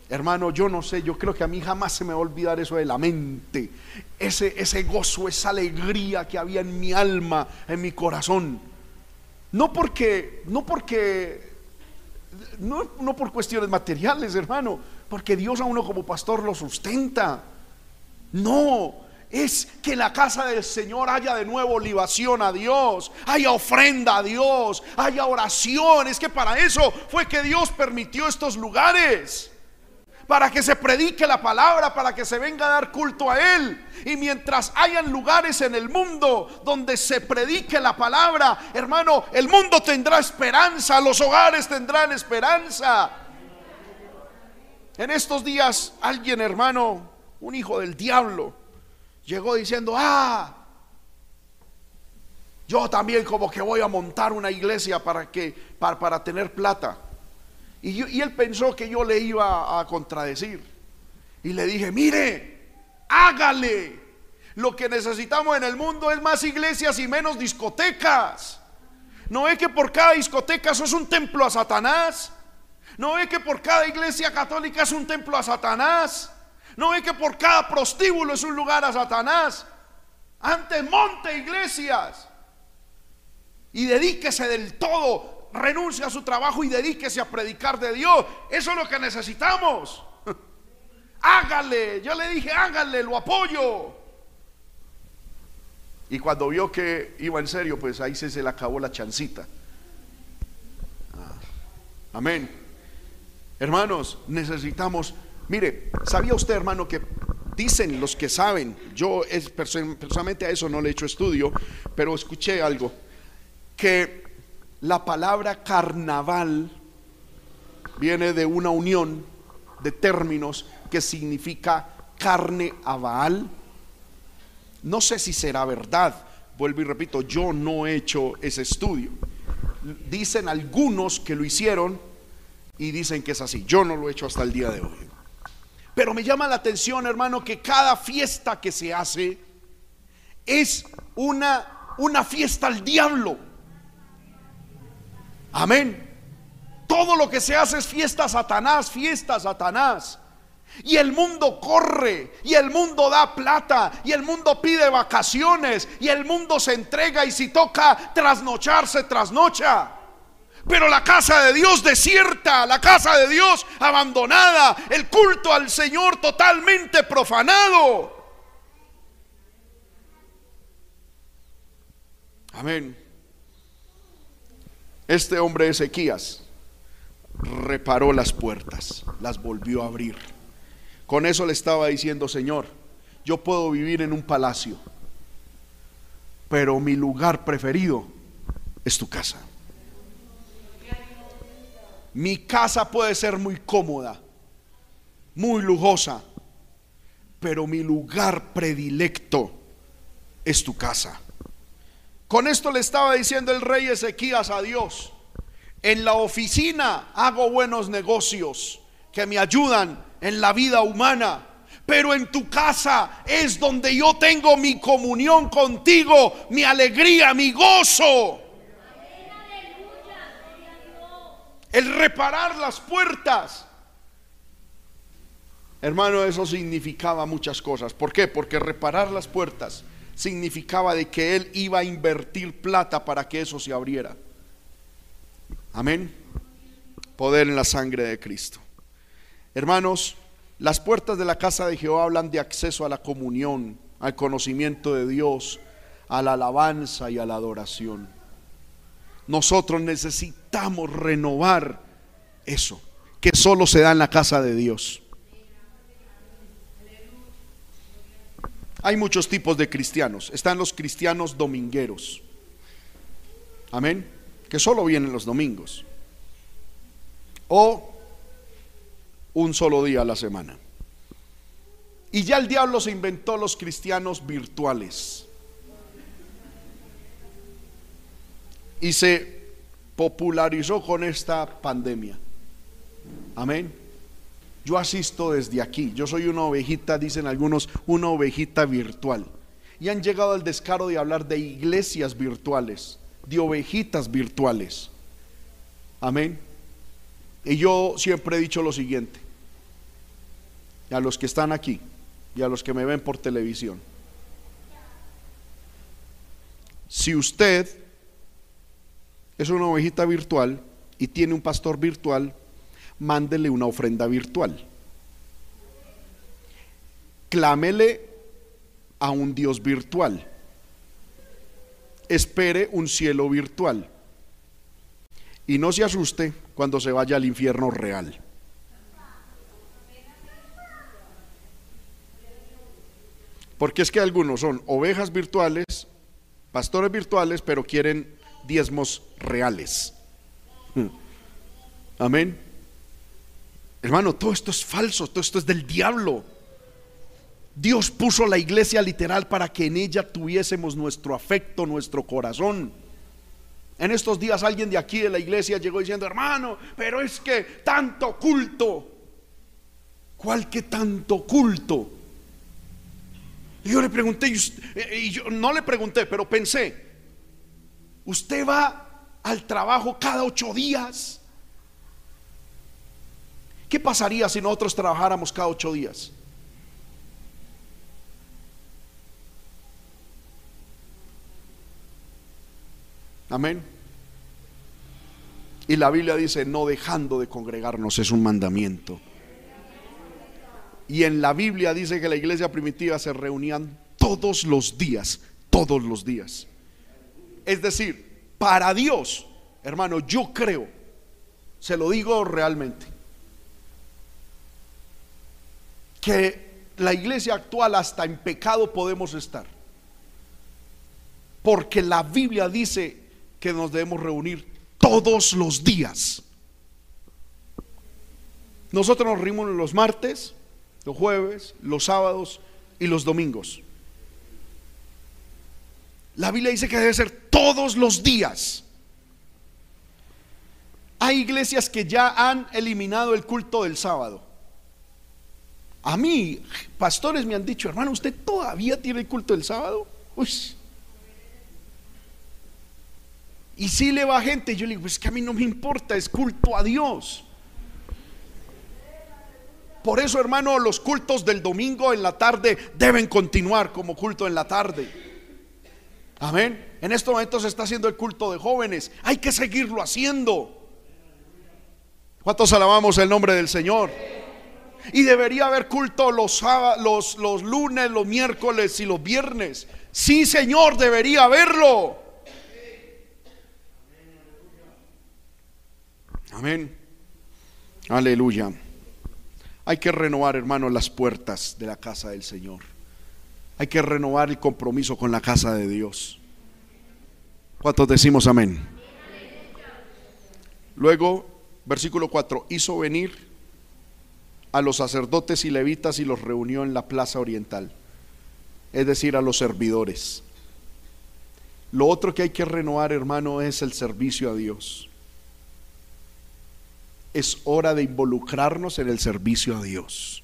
Hermano, yo no sé, yo creo que a mí jamás se me va a olvidar eso de la mente, ese, ese gozo, esa alegría que había en mi alma, en mi corazón. No porque, no porque, no, no por cuestiones materiales, hermano, porque Dios a uno como pastor lo sustenta. No, es que en la casa del Señor haya de nuevo libación a Dios, haya ofrenda a Dios, haya oración. Es que para eso fue que Dios permitió estos lugares. Para que se predique la palabra, para que se venga a dar culto a Él. Y mientras hayan lugares en el mundo donde se predique la palabra, hermano, el mundo tendrá esperanza, los hogares tendrán esperanza. En estos días alguien, hermano, un hijo del diablo, llegó diciendo, ah, yo también como que voy a montar una iglesia para, que, para, para tener plata. Y, y él pensó que yo le iba a contradecir. Y le dije, mire, hágale. Lo que necesitamos en el mundo es más iglesias y menos discotecas. No es que por cada discoteca eso es un templo a Satanás. ¿No ve que por cada iglesia católica es un templo a Satanás? ¿No ve que por cada prostíbulo es un lugar a Satanás? Antes monte iglesias y dedíquese del todo, renuncie a su trabajo y dedíquese a predicar de Dios. Eso es lo que necesitamos. Hágale, yo le dije, hágale, lo apoyo. Y cuando vio que iba en serio, pues ahí se, se le acabó la chancita. Ah, amén. Hermanos, necesitamos, mire, ¿sabía usted hermano que dicen los que saben, yo personalmente a eso no le he hecho estudio, pero escuché algo, que la palabra carnaval viene de una unión de términos que significa carne a Baal. No sé si será verdad, vuelvo y repito, yo no he hecho ese estudio. Dicen algunos que lo hicieron y dicen que es así. Yo no lo he hecho hasta el día de hoy. Pero me llama la atención, hermano, que cada fiesta que se hace es una, una fiesta al diablo. Amén. todo lo que se hace es fiesta Satanás, fiesta Satanás. Y el mundo corre, y el mundo da plata, y el mundo pide vacaciones, y el mundo se entrega y si toca trasnocharse, trasnocha. Pero la casa de Dios desierta, la casa de Dios abandonada, el culto al Señor totalmente profanado. Amén. Este hombre Ezequías reparó las puertas, las volvió a abrir. Con eso le estaba diciendo, Señor, yo puedo vivir en un palacio, pero mi lugar preferido es tu casa. Mi casa puede ser muy cómoda, muy lujosa, pero mi lugar predilecto es tu casa. Con esto le estaba diciendo el rey Ezequías a Dios, en la oficina hago buenos negocios que me ayudan en la vida humana, pero en tu casa es donde yo tengo mi comunión contigo, mi alegría, mi gozo. El reparar las puertas. Hermano, eso significaba muchas cosas. ¿Por qué? Porque reparar las puertas significaba de que él iba a invertir plata para que eso se abriera. Amén. Poder en la sangre de Cristo. Hermanos, las puertas de la casa de Jehová hablan de acceso a la comunión, al conocimiento de Dios, a la alabanza y a la adoración. Nosotros necesitamos renovar eso, que solo se da en la casa de Dios. Hay muchos tipos de cristianos. Están los cristianos domingueros. Amén. Que solo vienen los domingos. O un solo día a la semana. Y ya el diablo se inventó los cristianos virtuales. Y se popularizó con esta pandemia. Amén. Yo asisto desde aquí. Yo soy una ovejita, dicen algunos, una ovejita virtual. Y han llegado al descaro de hablar de iglesias virtuales, de ovejitas virtuales. Amén. Y yo siempre he dicho lo siguiente, a los que están aquí y a los que me ven por televisión. Si usted es una ovejita virtual y tiene un pastor virtual, mándele una ofrenda virtual. Clámele a un Dios virtual. Espere un cielo virtual. Y no se asuste cuando se vaya al infierno real. Porque es que algunos son ovejas virtuales, pastores virtuales, pero quieren diezmos reales. Amén. Hermano, todo esto es falso, todo esto es del diablo. Dios puso la iglesia literal para que en ella tuviésemos nuestro afecto, nuestro corazón. En estos días alguien de aquí de la iglesia llegó diciendo, hermano, pero es que tanto culto. ¿Cuál que tanto culto? Y yo le pregunté, y yo no le pregunté, pero pensé, usted va al trabajo cada ocho días. ¿Qué pasaría si nosotros trabajáramos cada ocho días? Amén. Y la Biblia dice, no dejando de congregarnos es un mandamiento. Y en la Biblia dice que la iglesia primitiva se reunían todos los días, todos los días. Es decir, para Dios, hermano, yo creo, se lo digo realmente, que la iglesia actual hasta en pecado podemos estar. Porque la Biblia dice que nos debemos reunir todos los días. Nosotros nos reunimos los martes, los jueves, los sábados y los domingos. La Biblia dice que debe ser todos los días. Hay iglesias que ya han eliminado el culto del sábado. A mí, pastores me han dicho, hermano, ¿usted todavía tiene el culto del sábado? Y si le va gente, yo le digo, pues que a mí no me importa, es culto a Dios. Por eso, hermano, los cultos del domingo en la tarde deben continuar como culto en la tarde. Amén. En estos momentos se está haciendo el culto de jóvenes. Hay que seguirlo haciendo. ¿Cuántos alabamos el nombre del Señor? Y debería haber culto los, lunes, los miércoles y los viernes. Sí, Señor, debería haberlo. Amén. Aleluya. Hay que renovar, hermanos, las puertas de la casa del Señor. Hay que renovar el compromiso con la casa de Dios. ¿Cuántos decimos amén? Luego, versículo 4, hizo venir a los sacerdotes y levitas y los reunió en la plaza oriental, es decir, a los servidores. Lo otro que hay que renovar, hermano, es el servicio a Dios es hora de involucrarnos en el servicio a Dios.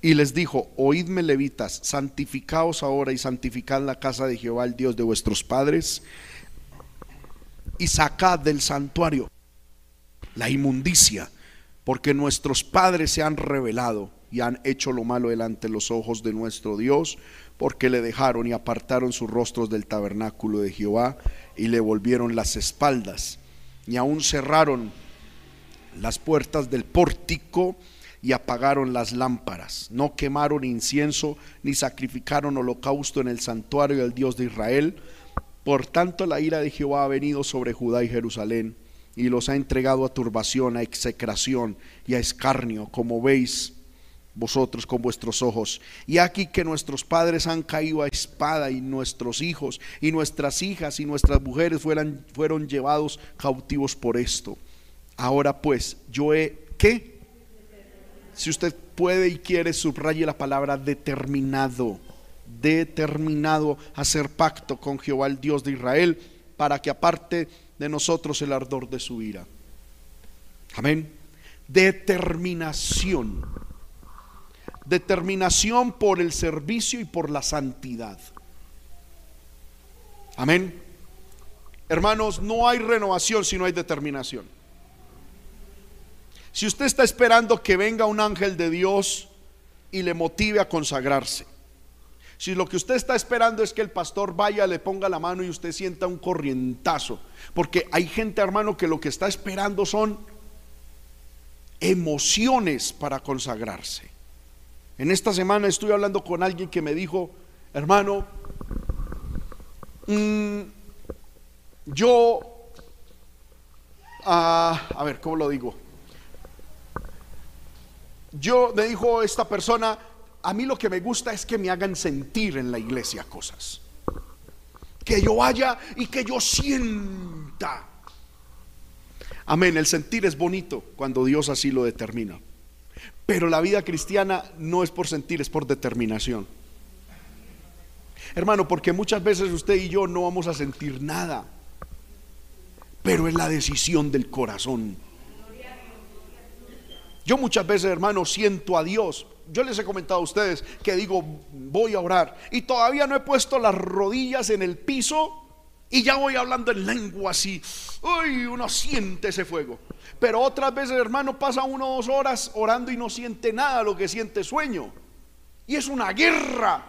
Y les dijo, oídme levitas, santificaos ahora y santificad la casa de Jehová, el Dios de vuestros padres, y sacad del santuario la inmundicia, porque nuestros padres se han revelado y han hecho lo malo delante de los ojos de nuestro Dios, porque le dejaron y apartaron sus rostros del tabernáculo de Jehová y le volvieron las espaldas y aún cerraron las puertas del pórtico y apagaron las lámparas. No quemaron incienso ni sacrificaron holocausto en el santuario del Dios de Israel. Por tanto, la ira de Jehová ha venido sobre Judá y Jerusalén y los ha entregado a turbación, a execración y a escarnio, como veis vosotros con vuestros ojos. Y aquí que nuestros padres han caído a espada y nuestros hijos y nuestras hijas y nuestras mujeres fueron llevados cautivos por esto. Ahora pues, yo he. Si usted puede y quiere, subraye la palabra determinado, determinado a hacer pacto con Jehová el Dios de Israel para que aparte de nosotros el ardor de su ira. Amén. Determinación determinación por el servicio y por la santidad. Amén. Hermanos, no hay renovación si no hay determinación. Si usted está esperando que venga un ángel de Dios y le motive a consagrarse, si lo que usted está esperando es que el pastor vaya, le ponga la mano y usted sienta un corrientazo, porque hay gente, hermano, que lo que está esperando son emociones para consagrarse. En esta semana estuve hablando con alguien que me dijo, hermano, mm, yo, ah, a ver, ¿cómo lo digo? Yo, me dijo esta persona, a mí lo que me gusta es que me hagan sentir en la iglesia cosas. Que yo vaya y que yo sienta. Amén, el sentir es bonito cuando Dios así lo determina. Pero la vida cristiana no es por sentir, es por determinación. Hermano, porque muchas veces usted y yo no vamos a sentir nada, pero es la decisión del corazón. Yo muchas veces, hermano, siento a Dios. Yo les he comentado a ustedes que digo, voy a orar. Y todavía no he puesto las rodillas en el piso y ya voy hablando en lengua así. Uy, uno siente ese fuego. Pero otras veces, hermano, pasa uno dos horas orando y no siente nada, lo que siente sueño. Y es una guerra.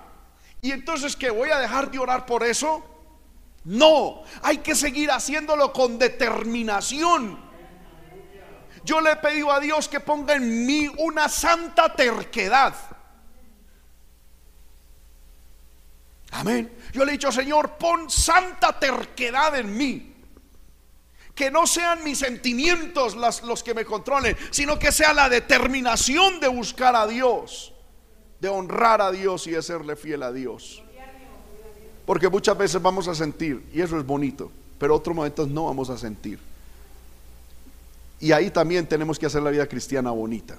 Y entonces, ¿que voy a dejar de orar por eso? No, hay que seguir haciéndolo con determinación. Yo le he pedido a Dios que ponga en mí una santa terquedad. Amén. Yo le he dicho, Señor, pon santa terquedad en mí que no sean mis sentimientos los que me controlen, sino que sea la determinación de buscar a Dios, de honrar a Dios y de serle fiel a Dios. Porque muchas veces vamos a sentir, y eso es bonito, pero otros momentos no vamos a sentir. Y ahí también tenemos que hacer la vida cristiana bonita.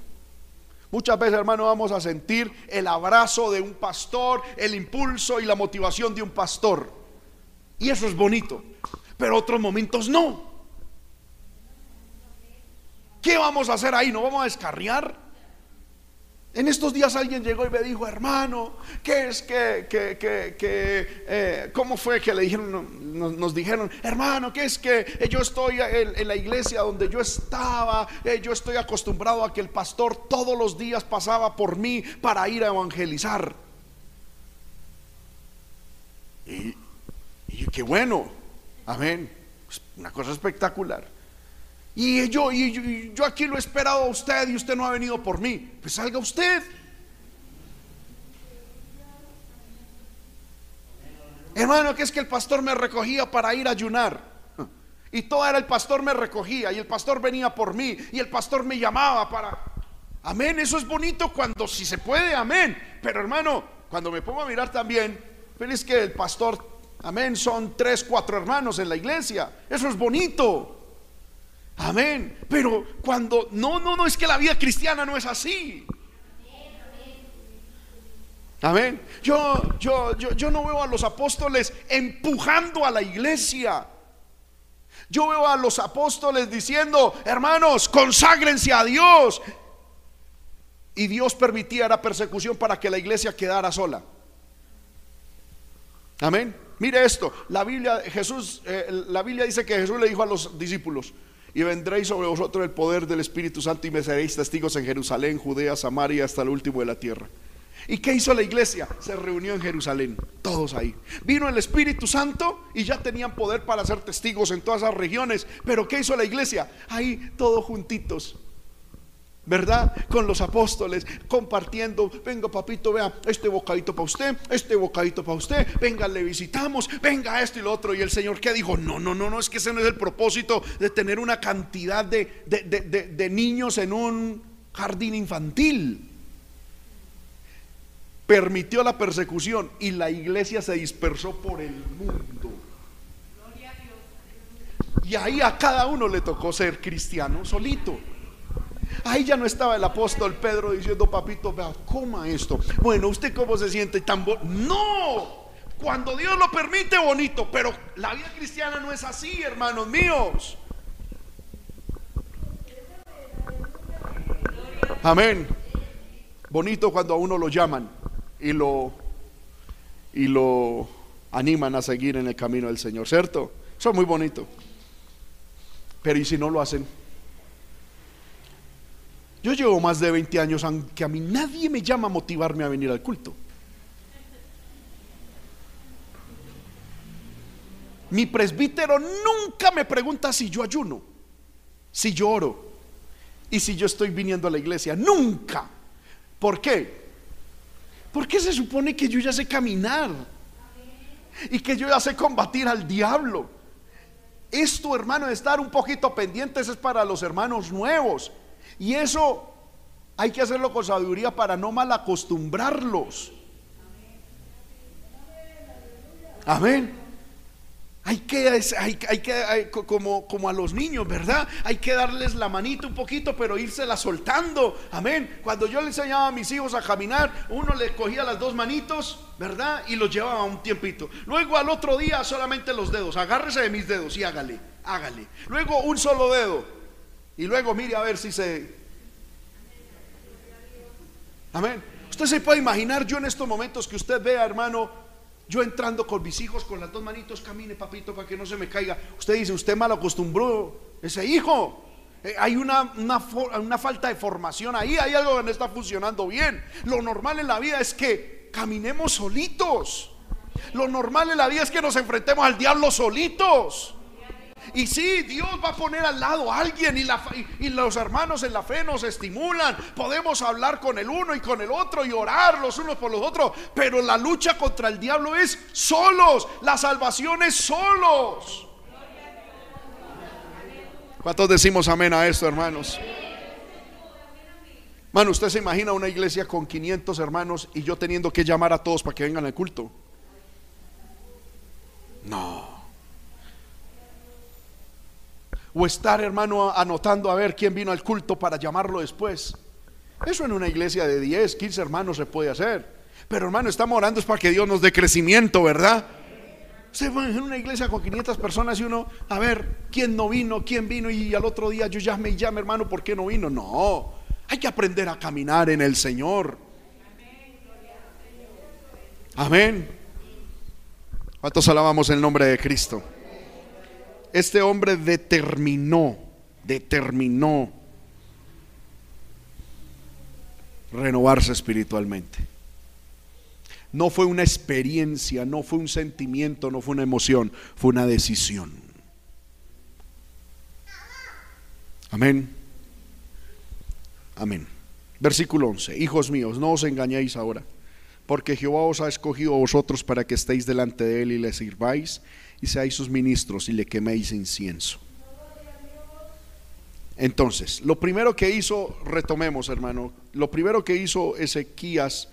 Muchas veces, hermano, vamos a sentir el abrazo de un pastor, el impulso y la motivación de un pastor. Y eso es bonito. Pero otros momentos no. ¿Qué vamos a hacer ahí? ¿No vamos a descarriar? En estos días alguien llegó y me dijo, hermano, ¿qué es que, que, que, eh, cómo fue que le dijeron, nos, dijeron, hermano, ¿qué es que yo estoy en, la iglesia donde yo estaba, eh, yo estoy acostumbrado a que el pastor todos los días pasaba por mí para ir a evangelizar? Y, y qué bueno, amén, una cosa espectacular. Y yo, y yo, aquí lo he esperado a usted y usted no ha venido por mí. Pues salga usted. Hermano, que es que el pastor me recogía para ir a ayunar. Y todo era el pastor me recogía y el pastor venía por mí y el pastor me llamaba para... Amén, eso es bonito cuando si se puede, amén. Pero hermano, cuando me pongo a mirar también, es que el pastor, amén, son tres, cuatro hermanos en la iglesia. Eso es bonito. Amén. Pero cuando no, no, no es que la vida cristiana no es así. Amén. Yo, yo, yo, yo no veo a los apóstoles empujando a la iglesia. Yo veo a los apóstoles diciendo, hermanos, conságrense a Dios. Y Dios permitía la persecución para que la iglesia quedara sola. Amén. Mire esto, la Biblia, Jesús, eh, la Biblia dice que Jesús le dijo a los discípulos, y vendréis sobre vosotros el poder del Espíritu Santo y me seréis testigos en Jerusalén, Judea, Samaria, hasta el último de la tierra. ¿Y qué hizo la iglesia? Se reunió en Jerusalén, todos ahí. Vino el Espíritu Santo y ya tenían poder para ser testigos en todas esas regiones. Pero ¿qué hizo la iglesia? Ahí todos juntitos. ¿Verdad? Con los apóstoles, compartiendo, venga papito, vea, este bocadito para usted, este bocadito para usted, venga, le visitamos, venga esto y lo otro. Y el Señor que dijo, no, no, no, no, es que ese no es el propósito de tener una cantidad de, de niños en un jardín infantil. Permitió la persecución y la iglesia se dispersó por el mundo. Y ahí a cada uno le tocó ser cristiano solito. Ahí ya no estaba el apóstol Pedro diciendo, papito, vea, coma esto. Bueno, ¿usted cómo se siente tan No, cuando Dios lo permite, bonito, pero la vida cristiana no es así, hermanos míos. Amén. Bonito cuando a uno lo llaman y lo y lo animan a seguir en el camino del Señor, ¿cierto? Eso es muy bonito. Pero ¿y si no lo hacen? Yo llevo más de 20 años, aunque a mí nadie me llama a motivarme a venir al culto. Mi presbítero nunca me pregunta si yo ayuno, si yo oro y si yo estoy viniendo a la iglesia. Nunca. ¿Por qué? Porque se supone que yo ya sé caminar y que yo ya sé combatir al diablo. Esto, hermano, de estar un poquito pendientes es para los hermanos nuevos. Y eso hay que hacerlo con sabiduría para no mal acostumbrarlos. Amén. Hay que, como, como a los niños, ¿verdad? Hay que darles la manita un poquito, pero írsela soltando. Amén. Cuando yo le enseñaba a mis hijos a caminar, uno le cogía las dos manitos, ¿verdad? Y los llevaba un tiempito. Luego al otro día solamente los dedos. Agárrese de mis dedos y hágale, hágale. Luego un solo dedo. Y luego mire a ver si se... Amén. Usted se puede imaginar yo en estos momentos que usted vea, hermano, yo entrando con mis hijos con las dos manitos, camine, papito, para que no se me caiga. Usted dice, usted mal acostumbró ese hijo. Eh, hay una, una, una, falta de formación ahí, hay algo que no está funcionando bien. Lo normal en la vida es que caminemos solitos. Lo normal en la vida es que nos enfrentemos al diablo solitos. Y sí, Dios va a poner al lado a alguien y, los hermanos en la fe nos estimulan. Podemos hablar con el uno y con el otro y orar los unos por los otros. Pero la lucha contra el diablo es solos. La salvación es solos. ¿Cuántos decimos amén a esto, hermanos? Mano, usted se imagina una iglesia con 500 hermanos y yo teniendo que llamar a todos para que vengan al culto. No. O estar, hermano, anotando a ver quién vino al culto para llamarlo después. Eso en una iglesia de 10, 15 hermanos se puede hacer. Pero hermano, estamos orando es para que Dios nos dé crecimiento, ¿verdad? Se va en una iglesia con 500 personas y uno, a ver, ¿quién no vino? ¿Quién vino? Y al otro día yo llame y llame, hermano, ¿por qué no vino? No, Hay que aprender a caminar en el Señor. Amén. ¿Cuántos alabamos el nombre de Cristo? Este hombre determinó, determinó renovarse espiritualmente. No fue una experiencia, no fue un sentimiento, no fue una emoción, fue una decisión. Amén. Amén. Versículo 11. Hijos míos, no os engañéis ahora, porque Jehová os ha escogido a vosotros para que estéis delante de él y le sirváis y seáis sus ministros y le queméis incienso. Entonces, lo primero que hizo, retomemos hermano, lo primero que hizo Ezequías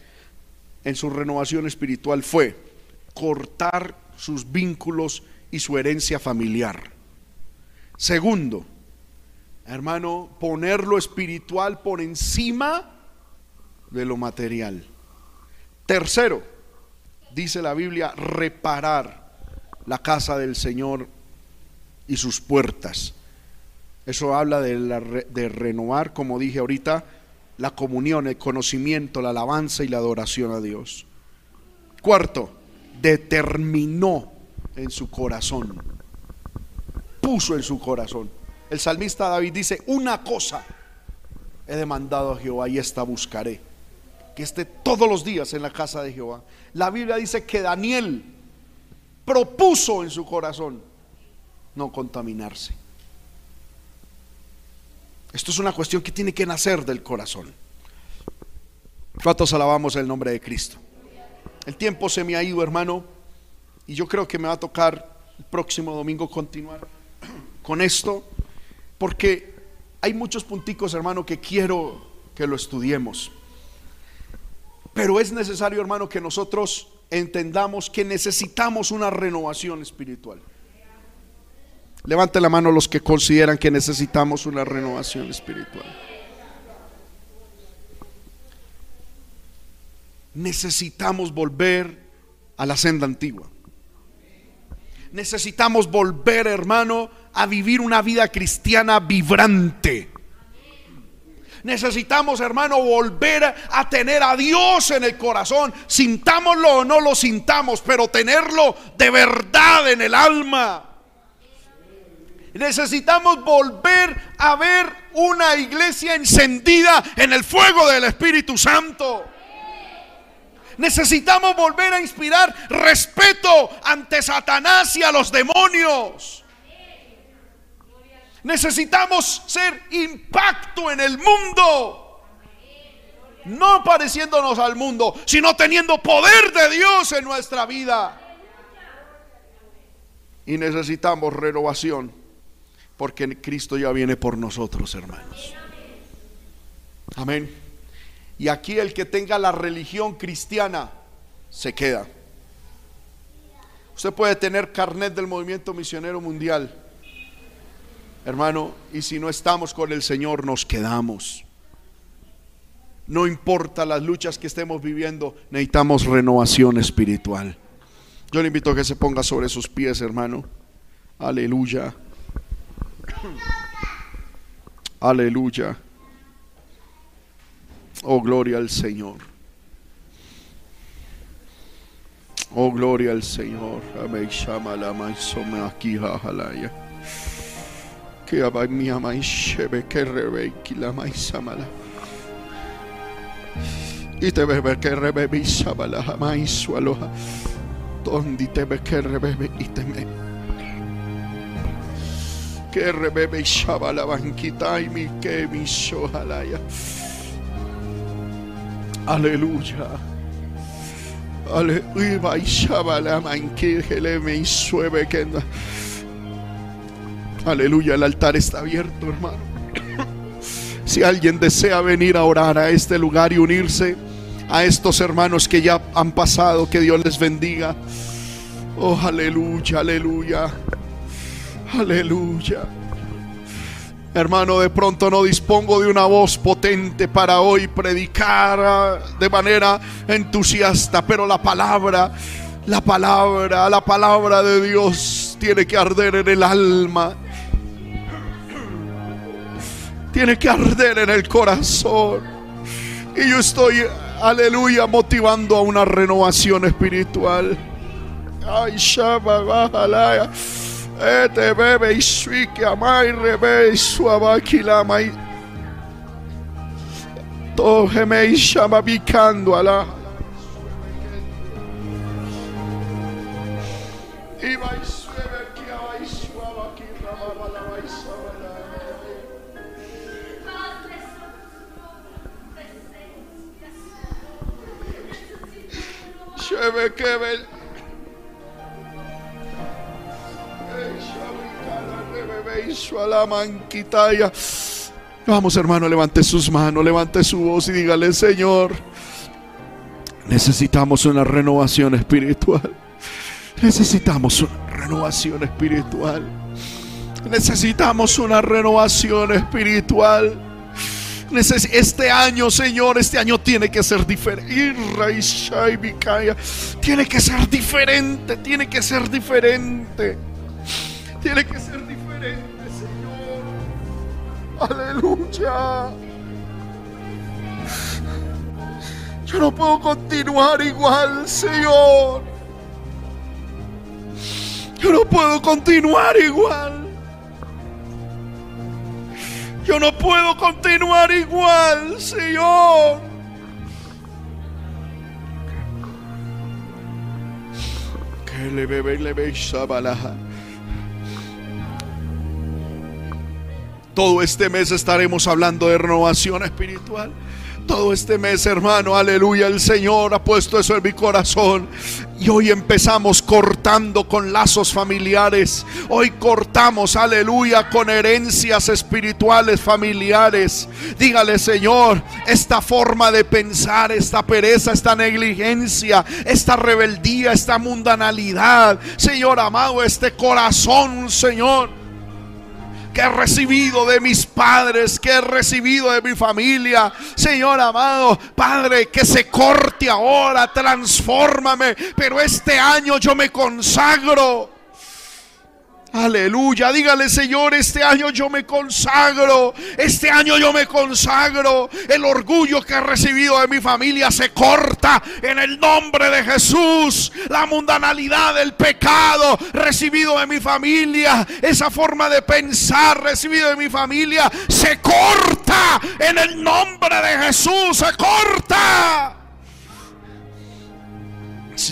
en su renovación espiritual fue cortar sus vínculos y su herencia familiar. Segundo, hermano, poner lo espiritual por encima de lo material. Tercero, dice la Biblia, reparar la casa del Señor y sus puertas. Eso habla de, renovar, como dije ahorita, la comunión, el conocimiento, la alabanza y la adoración a Dios. Cuarto, determinó en su corazón, puso en su corazón. El salmista David dice, una cosa he demandado a Jehová y esta buscaré, que esté todos los días en la casa de Jehová. La Biblia dice que Daniel propuso en su corazón no contaminarse. Esto es una cuestión que tiene que nacer del corazón. ¿Cuántos alabamos el nombre de Cristo? El tiempo se me ha ido, hermano, y yo creo que me va a tocar el próximo domingo continuar con esto, porque hay muchos punticos, hermano, que quiero que lo estudiemos. Pero es necesario, hermano, que nosotros entendamos que necesitamos una renovación espiritual. Levante la mano los que consideran que necesitamos una renovación espiritual. Necesitamos volver a la senda antigua. Necesitamos volver, hermano, a vivir una vida cristiana vibrante. Necesitamos, hermano, volver a tener a Dios en el corazón. Sintámoslo o no lo sintamos, pero tenerlo de verdad en el alma. Necesitamos volver a ver una iglesia encendida en el fuego del Espíritu Santo. Necesitamos volver a inspirar respeto ante Satanás y a los demonios. Necesitamos ser impacto en el mundo. No pareciéndonos al mundo, sino teniendo poder de Dios en nuestra vida. Y necesitamos renovación porque Cristo ya viene por nosotros, hermanos. Amén. Y aquí el que tenga la religión cristiana se queda. Usted puede tener carnet del movimiento misionero mundial, hermano, y si no estamos con el Señor nos quedamos. No importa las luchas que estemos viviendo, necesitamos renovación espiritual. Yo le invito a que se ponga sobre sus pies, hermano. Aleluya. Aleluya. Oh, gloria al Señor. Oh, gloria al Señor. Amén. Que mi amay shebe que rebeiki la maisamala. Y te bebe que rebebe shabala jamai sualoja. Donde te be que rebebe y te me que rebebe shaba la banquita y mi que mi shohalaya. Aleluya. Aleluya. Y shaba la manquíjele me suebe que Aleluya. El altar está abierto, hermano. Si alguien desea venir a orar a este lugar y unirse a estos hermanos que ya han pasado, que Dios les bendiga. Oh, aleluya, aleluya. Aleluya. Hermano, de pronto no dispongo de una voz potente para hoy predicar ah, de manera entusiasta, pero la palabra, la palabra, la palabra de Dios tiene que arder en el alma. Tiene que arder en el corazón. Y yo estoy, aleluya, motivando a una renovación espiritual. Ay, Shaba, bájala. Este bebe y suike amai rebe y suabakilama. Y shama bicando ala. Y vai Vamos hermano, levante sus manos, levante su voz y dígale, Señor, necesitamos una renovación espiritual. Necesitamos una renovación espiritual. Necesitamos una renovación espiritual. Este año, Señor, este año tiene que ser diferente. Tiene que ser diferente, tiene que ser diferente. Tiene que ser diferente, Señor. Aleluya. Yo no puedo continuar igual, Señor. Yo no puedo continuar igual. Yo no puedo continuar igual, Señor. Que le bebe le Todo este mes estaremos hablando de renovación espiritual. Todo este mes, hermano, aleluya, el Señor ha puesto eso en mi corazón. Y hoy empezamos cortando con lazos familiares. Hoy cortamos, aleluya, con herencias espirituales familiares. Dígale, Señor, esta forma de pensar, esta pereza, esta negligencia, esta rebeldía, esta mundanalidad. Señor amado, este corazón, Señor que he recibido de mis padres, que he recibido de mi familia. Señor amado, Padre, que se corte ahora, transfórmame. Pero este año yo me consagro. Aleluya, dígale Señor, este año yo me consagro, este año yo me consagro, el orgullo que he recibido de mi familia se corta en el nombre de Jesús, la mundanalidad del pecado recibido de mi familia, esa forma de pensar recibido de mi familia, se corta en el nombre de Jesús, se corta.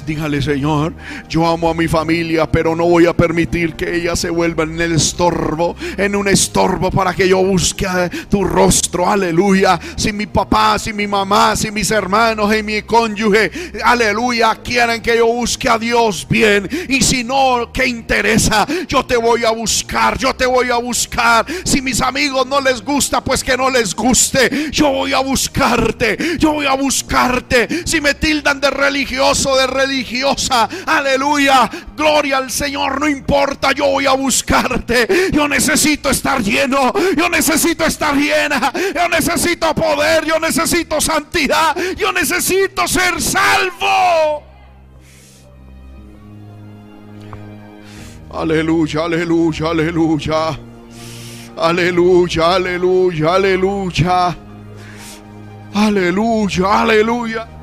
Dígale, Señor, yo amo a mi familia, pero no voy a permitir que ella se vuelva en el estorbo, en un estorbo para que yo busque tu rostro. Aleluya. Si mi papá, si mi mamá, si mis hermanos y mi cónyuge, aleluya, quieren que yo busque a Dios bien. Y si no, ¿qué interesa? Yo te voy a buscar, yo te voy a buscar. Si mis amigos no les gusta, pues que no les guste. Yo voy a buscarte, yo voy a buscarte. Si me tildan de religioso, de religiosa. Aleluya. Gloria al Señor. No importa. Yo voy a buscarte. Yo necesito estar lleno. Yo necesito estar llena. Yo necesito poder. Yo necesito santidad. Yo necesito ser salvo. Aleluya, aleluya, aleluya. Aleluya, aleluya, aleluya. Aleluya, aleluya.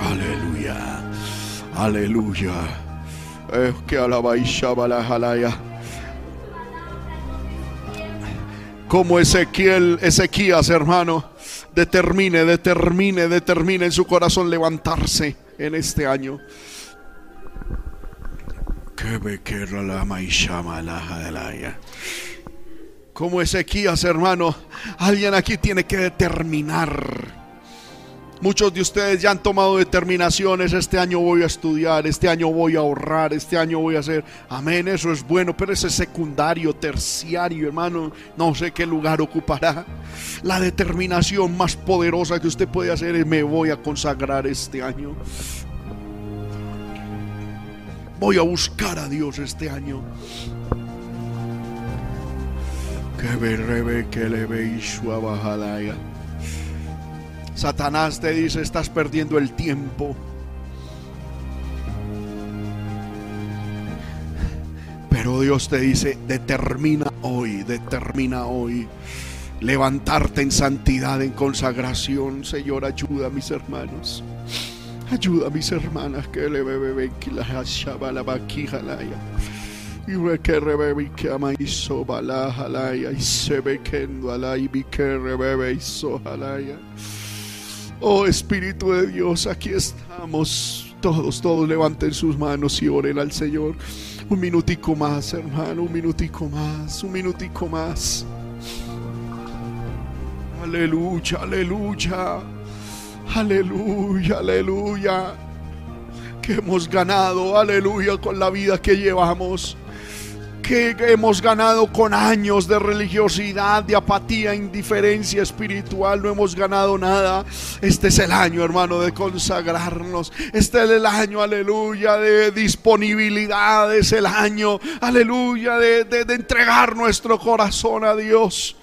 Aleluya. Aleluya. Es. Como Ezequiel, Ezequías, hermano, determine, determine, determine en su corazón levantarse en este año. Que me la. Como Ezequías, hermano, alguien aquí tiene que determinar Muchos de ustedes ya han tomado determinaciones, este año voy a estudiar, este año voy a ahorrar, este año voy a hacer, amén, eso es bueno, pero ese secundario, terciario, hermano, no sé qué lugar ocupará. La determinación más poderosa que usted puede hacer es me voy a consagrar este año. Voy a buscar a Dios este año. Que le Satanás te dice, estás perdiendo el tiempo. Pero Dios te dice, determina hoy, determina hoy levantarte en santidad, en consagración. Señor, ayuda a mis hermanos. Ayuda a mis hermanas que le bebe que la y que rebebe que ama hizo bala y se ve que y que rebebe hizo jalaya. Oh Espíritu de Dios, aquí estamos. Todos, todos levanten sus manos y oren al Señor. Un minutico más, hermano, un minutico más, un minutico más. Aleluya, aleluya. Aleluya, aleluya. Que hemos ganado, aleluya, con la vida que llevamos que hemos ganado con años de religiosidad, de apatía, indiferencia espiritual, no hemos ganado nada. Este es el año, hermano, de consagrarnos. Este es el año, aleluya, de disponibilidad. Es el año, aleluya, de, de entregar nuestro corazón a Dios.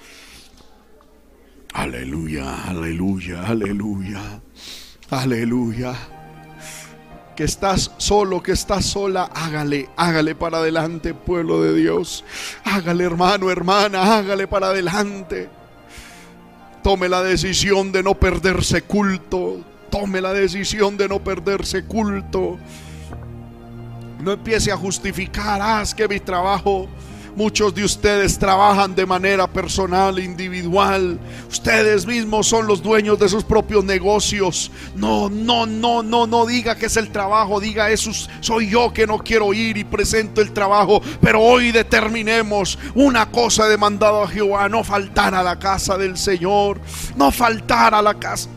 Aleluya, aleluya, aleluya, aleluya estás solo, que estás sola, hágale, hágale para adelante, pueblo de Dios. Hágale, hermano, hermana, hágale para adelante. Tome la decisión de no perderse culto. Tome la decisión de no perderse culto. No empiece a justificar, ah, es que mi trabajo Muchos de ustedes trabajan de manera personal, individual. Ustedes mismos son los dueños de sus propios negocios. No, no, no, no, no diga que es el trabajo. Diga eso soy yo que no quiero ir y presento el trabajo. Pero hoy determinemos una cosa demandado a Jehová. No faltar a la casa del Señor. No faltar a la casa.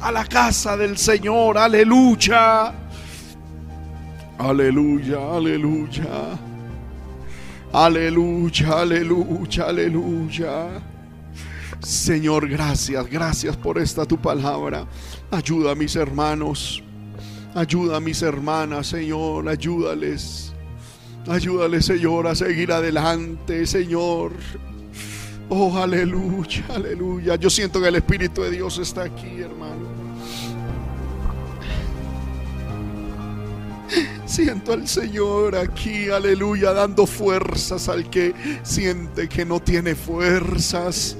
A la casa del Señor. Aleluya. Aleluya, aleluya. Aleluya, aleluya, aleluya. Señor, gracias, gracias por esta tu palabra. Ayuda a mis hermanos, ayuda a mis hermanas, Señor, ayúdales. Ayúdales, Señor, a seguir adelante, Señor. Oh, aleluya, aleluya. Yo siento que el Espíritu de Dios está aquí, hermano. Siento al Señor aquí, aleluya, dando fuerzas al que siente que no tiene fuerzas.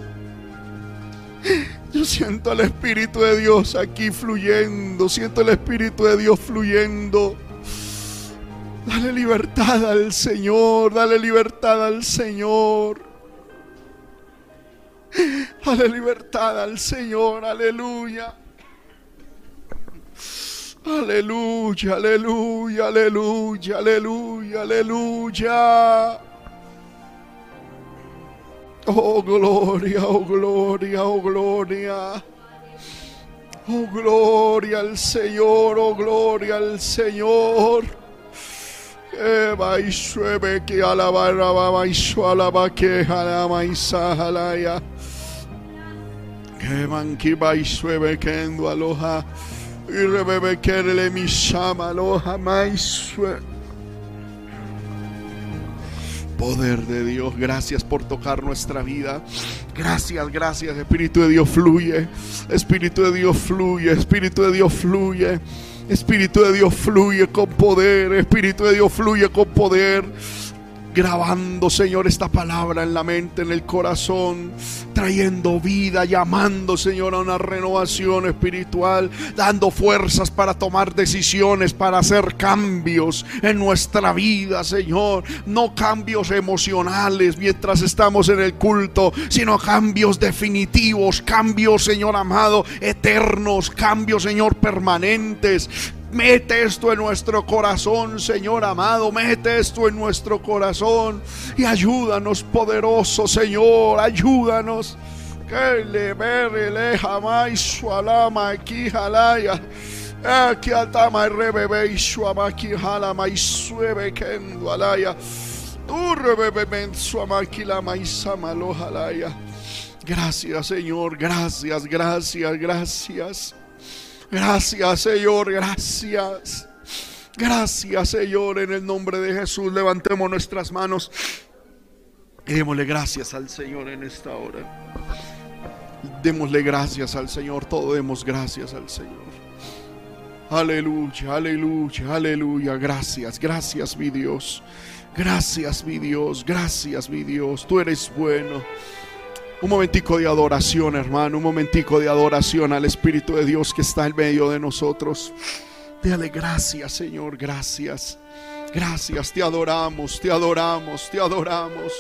Yo siento al Espíritu de Dios aquí fluyendo, siento el Espíritu de Dios fluyendo. Dale libertad al Señor, dale libertad al Señor. Dale libertad al Señor, aleluya. Aleluya, aleluya, aleluya, aleluya, aleluya. Oh gloria, oh gloria, oh gloria. Oh gloria al Señor, oh gloria al Señor. Eva y suebe que alaba, alaba, y su alaba que alaba y sahalaya. Que manquiba y suebe que endo aloha. Poder de Dios, gracias por tocar nuestra vida. Gracias, gracias. Espíritu de Dios fluye. Espíritu de Dios fluye. Espíritu de Dios fluye. Espíritu de Dios fluye con poder. Espíritu de Dios fluye con poder grabando, Señor, esta palabra en la mente, en el corazón, trayendo vida, llamando, Señor, a una renovación espiritual, dando fuerzas para tomar decisiones, para hacer cambios en nuestra vida, Señor. No cambios emocionales mientras estamos en el culto, sino cambios definitivos, cambios, Señor amado, eternos, cambios, Señor, permanentes, Mete esto en nuestro corazón, Señor amado. Mete esto en nuestro corazón. Y ayúdanos, poderoso Señor. Ayúdanos. Que le le jamás su alama aquí jalaya. Aquí atama rebebe y su amaki jalama y suebe kendo alaya. Tu rebebe men su amaki lama y samalo jalaya. Gracias, Señor. Gracias, gracias, gracias. Gracias, Señor, gracias. Gracias, Señor, en el nombre de Jesús. Levantemos nuestras manos y démosle gracias al Señor en esta hora. Démosle gracias al Señor, todo demos gracias al Señor. Aleluya, aleluya, aleluya. Gracias, gracias mi Dios. Gracias mi Dios, gracias mi Dios. Tú eres bueno. Un momentico de adoración, hermano. Un momentico de adoración al Espíritu de Dios que está en medio de nosotros. Dale gracias, Señor. Gracias. Gracias. Te adoramos, te adoramos, te adoramos.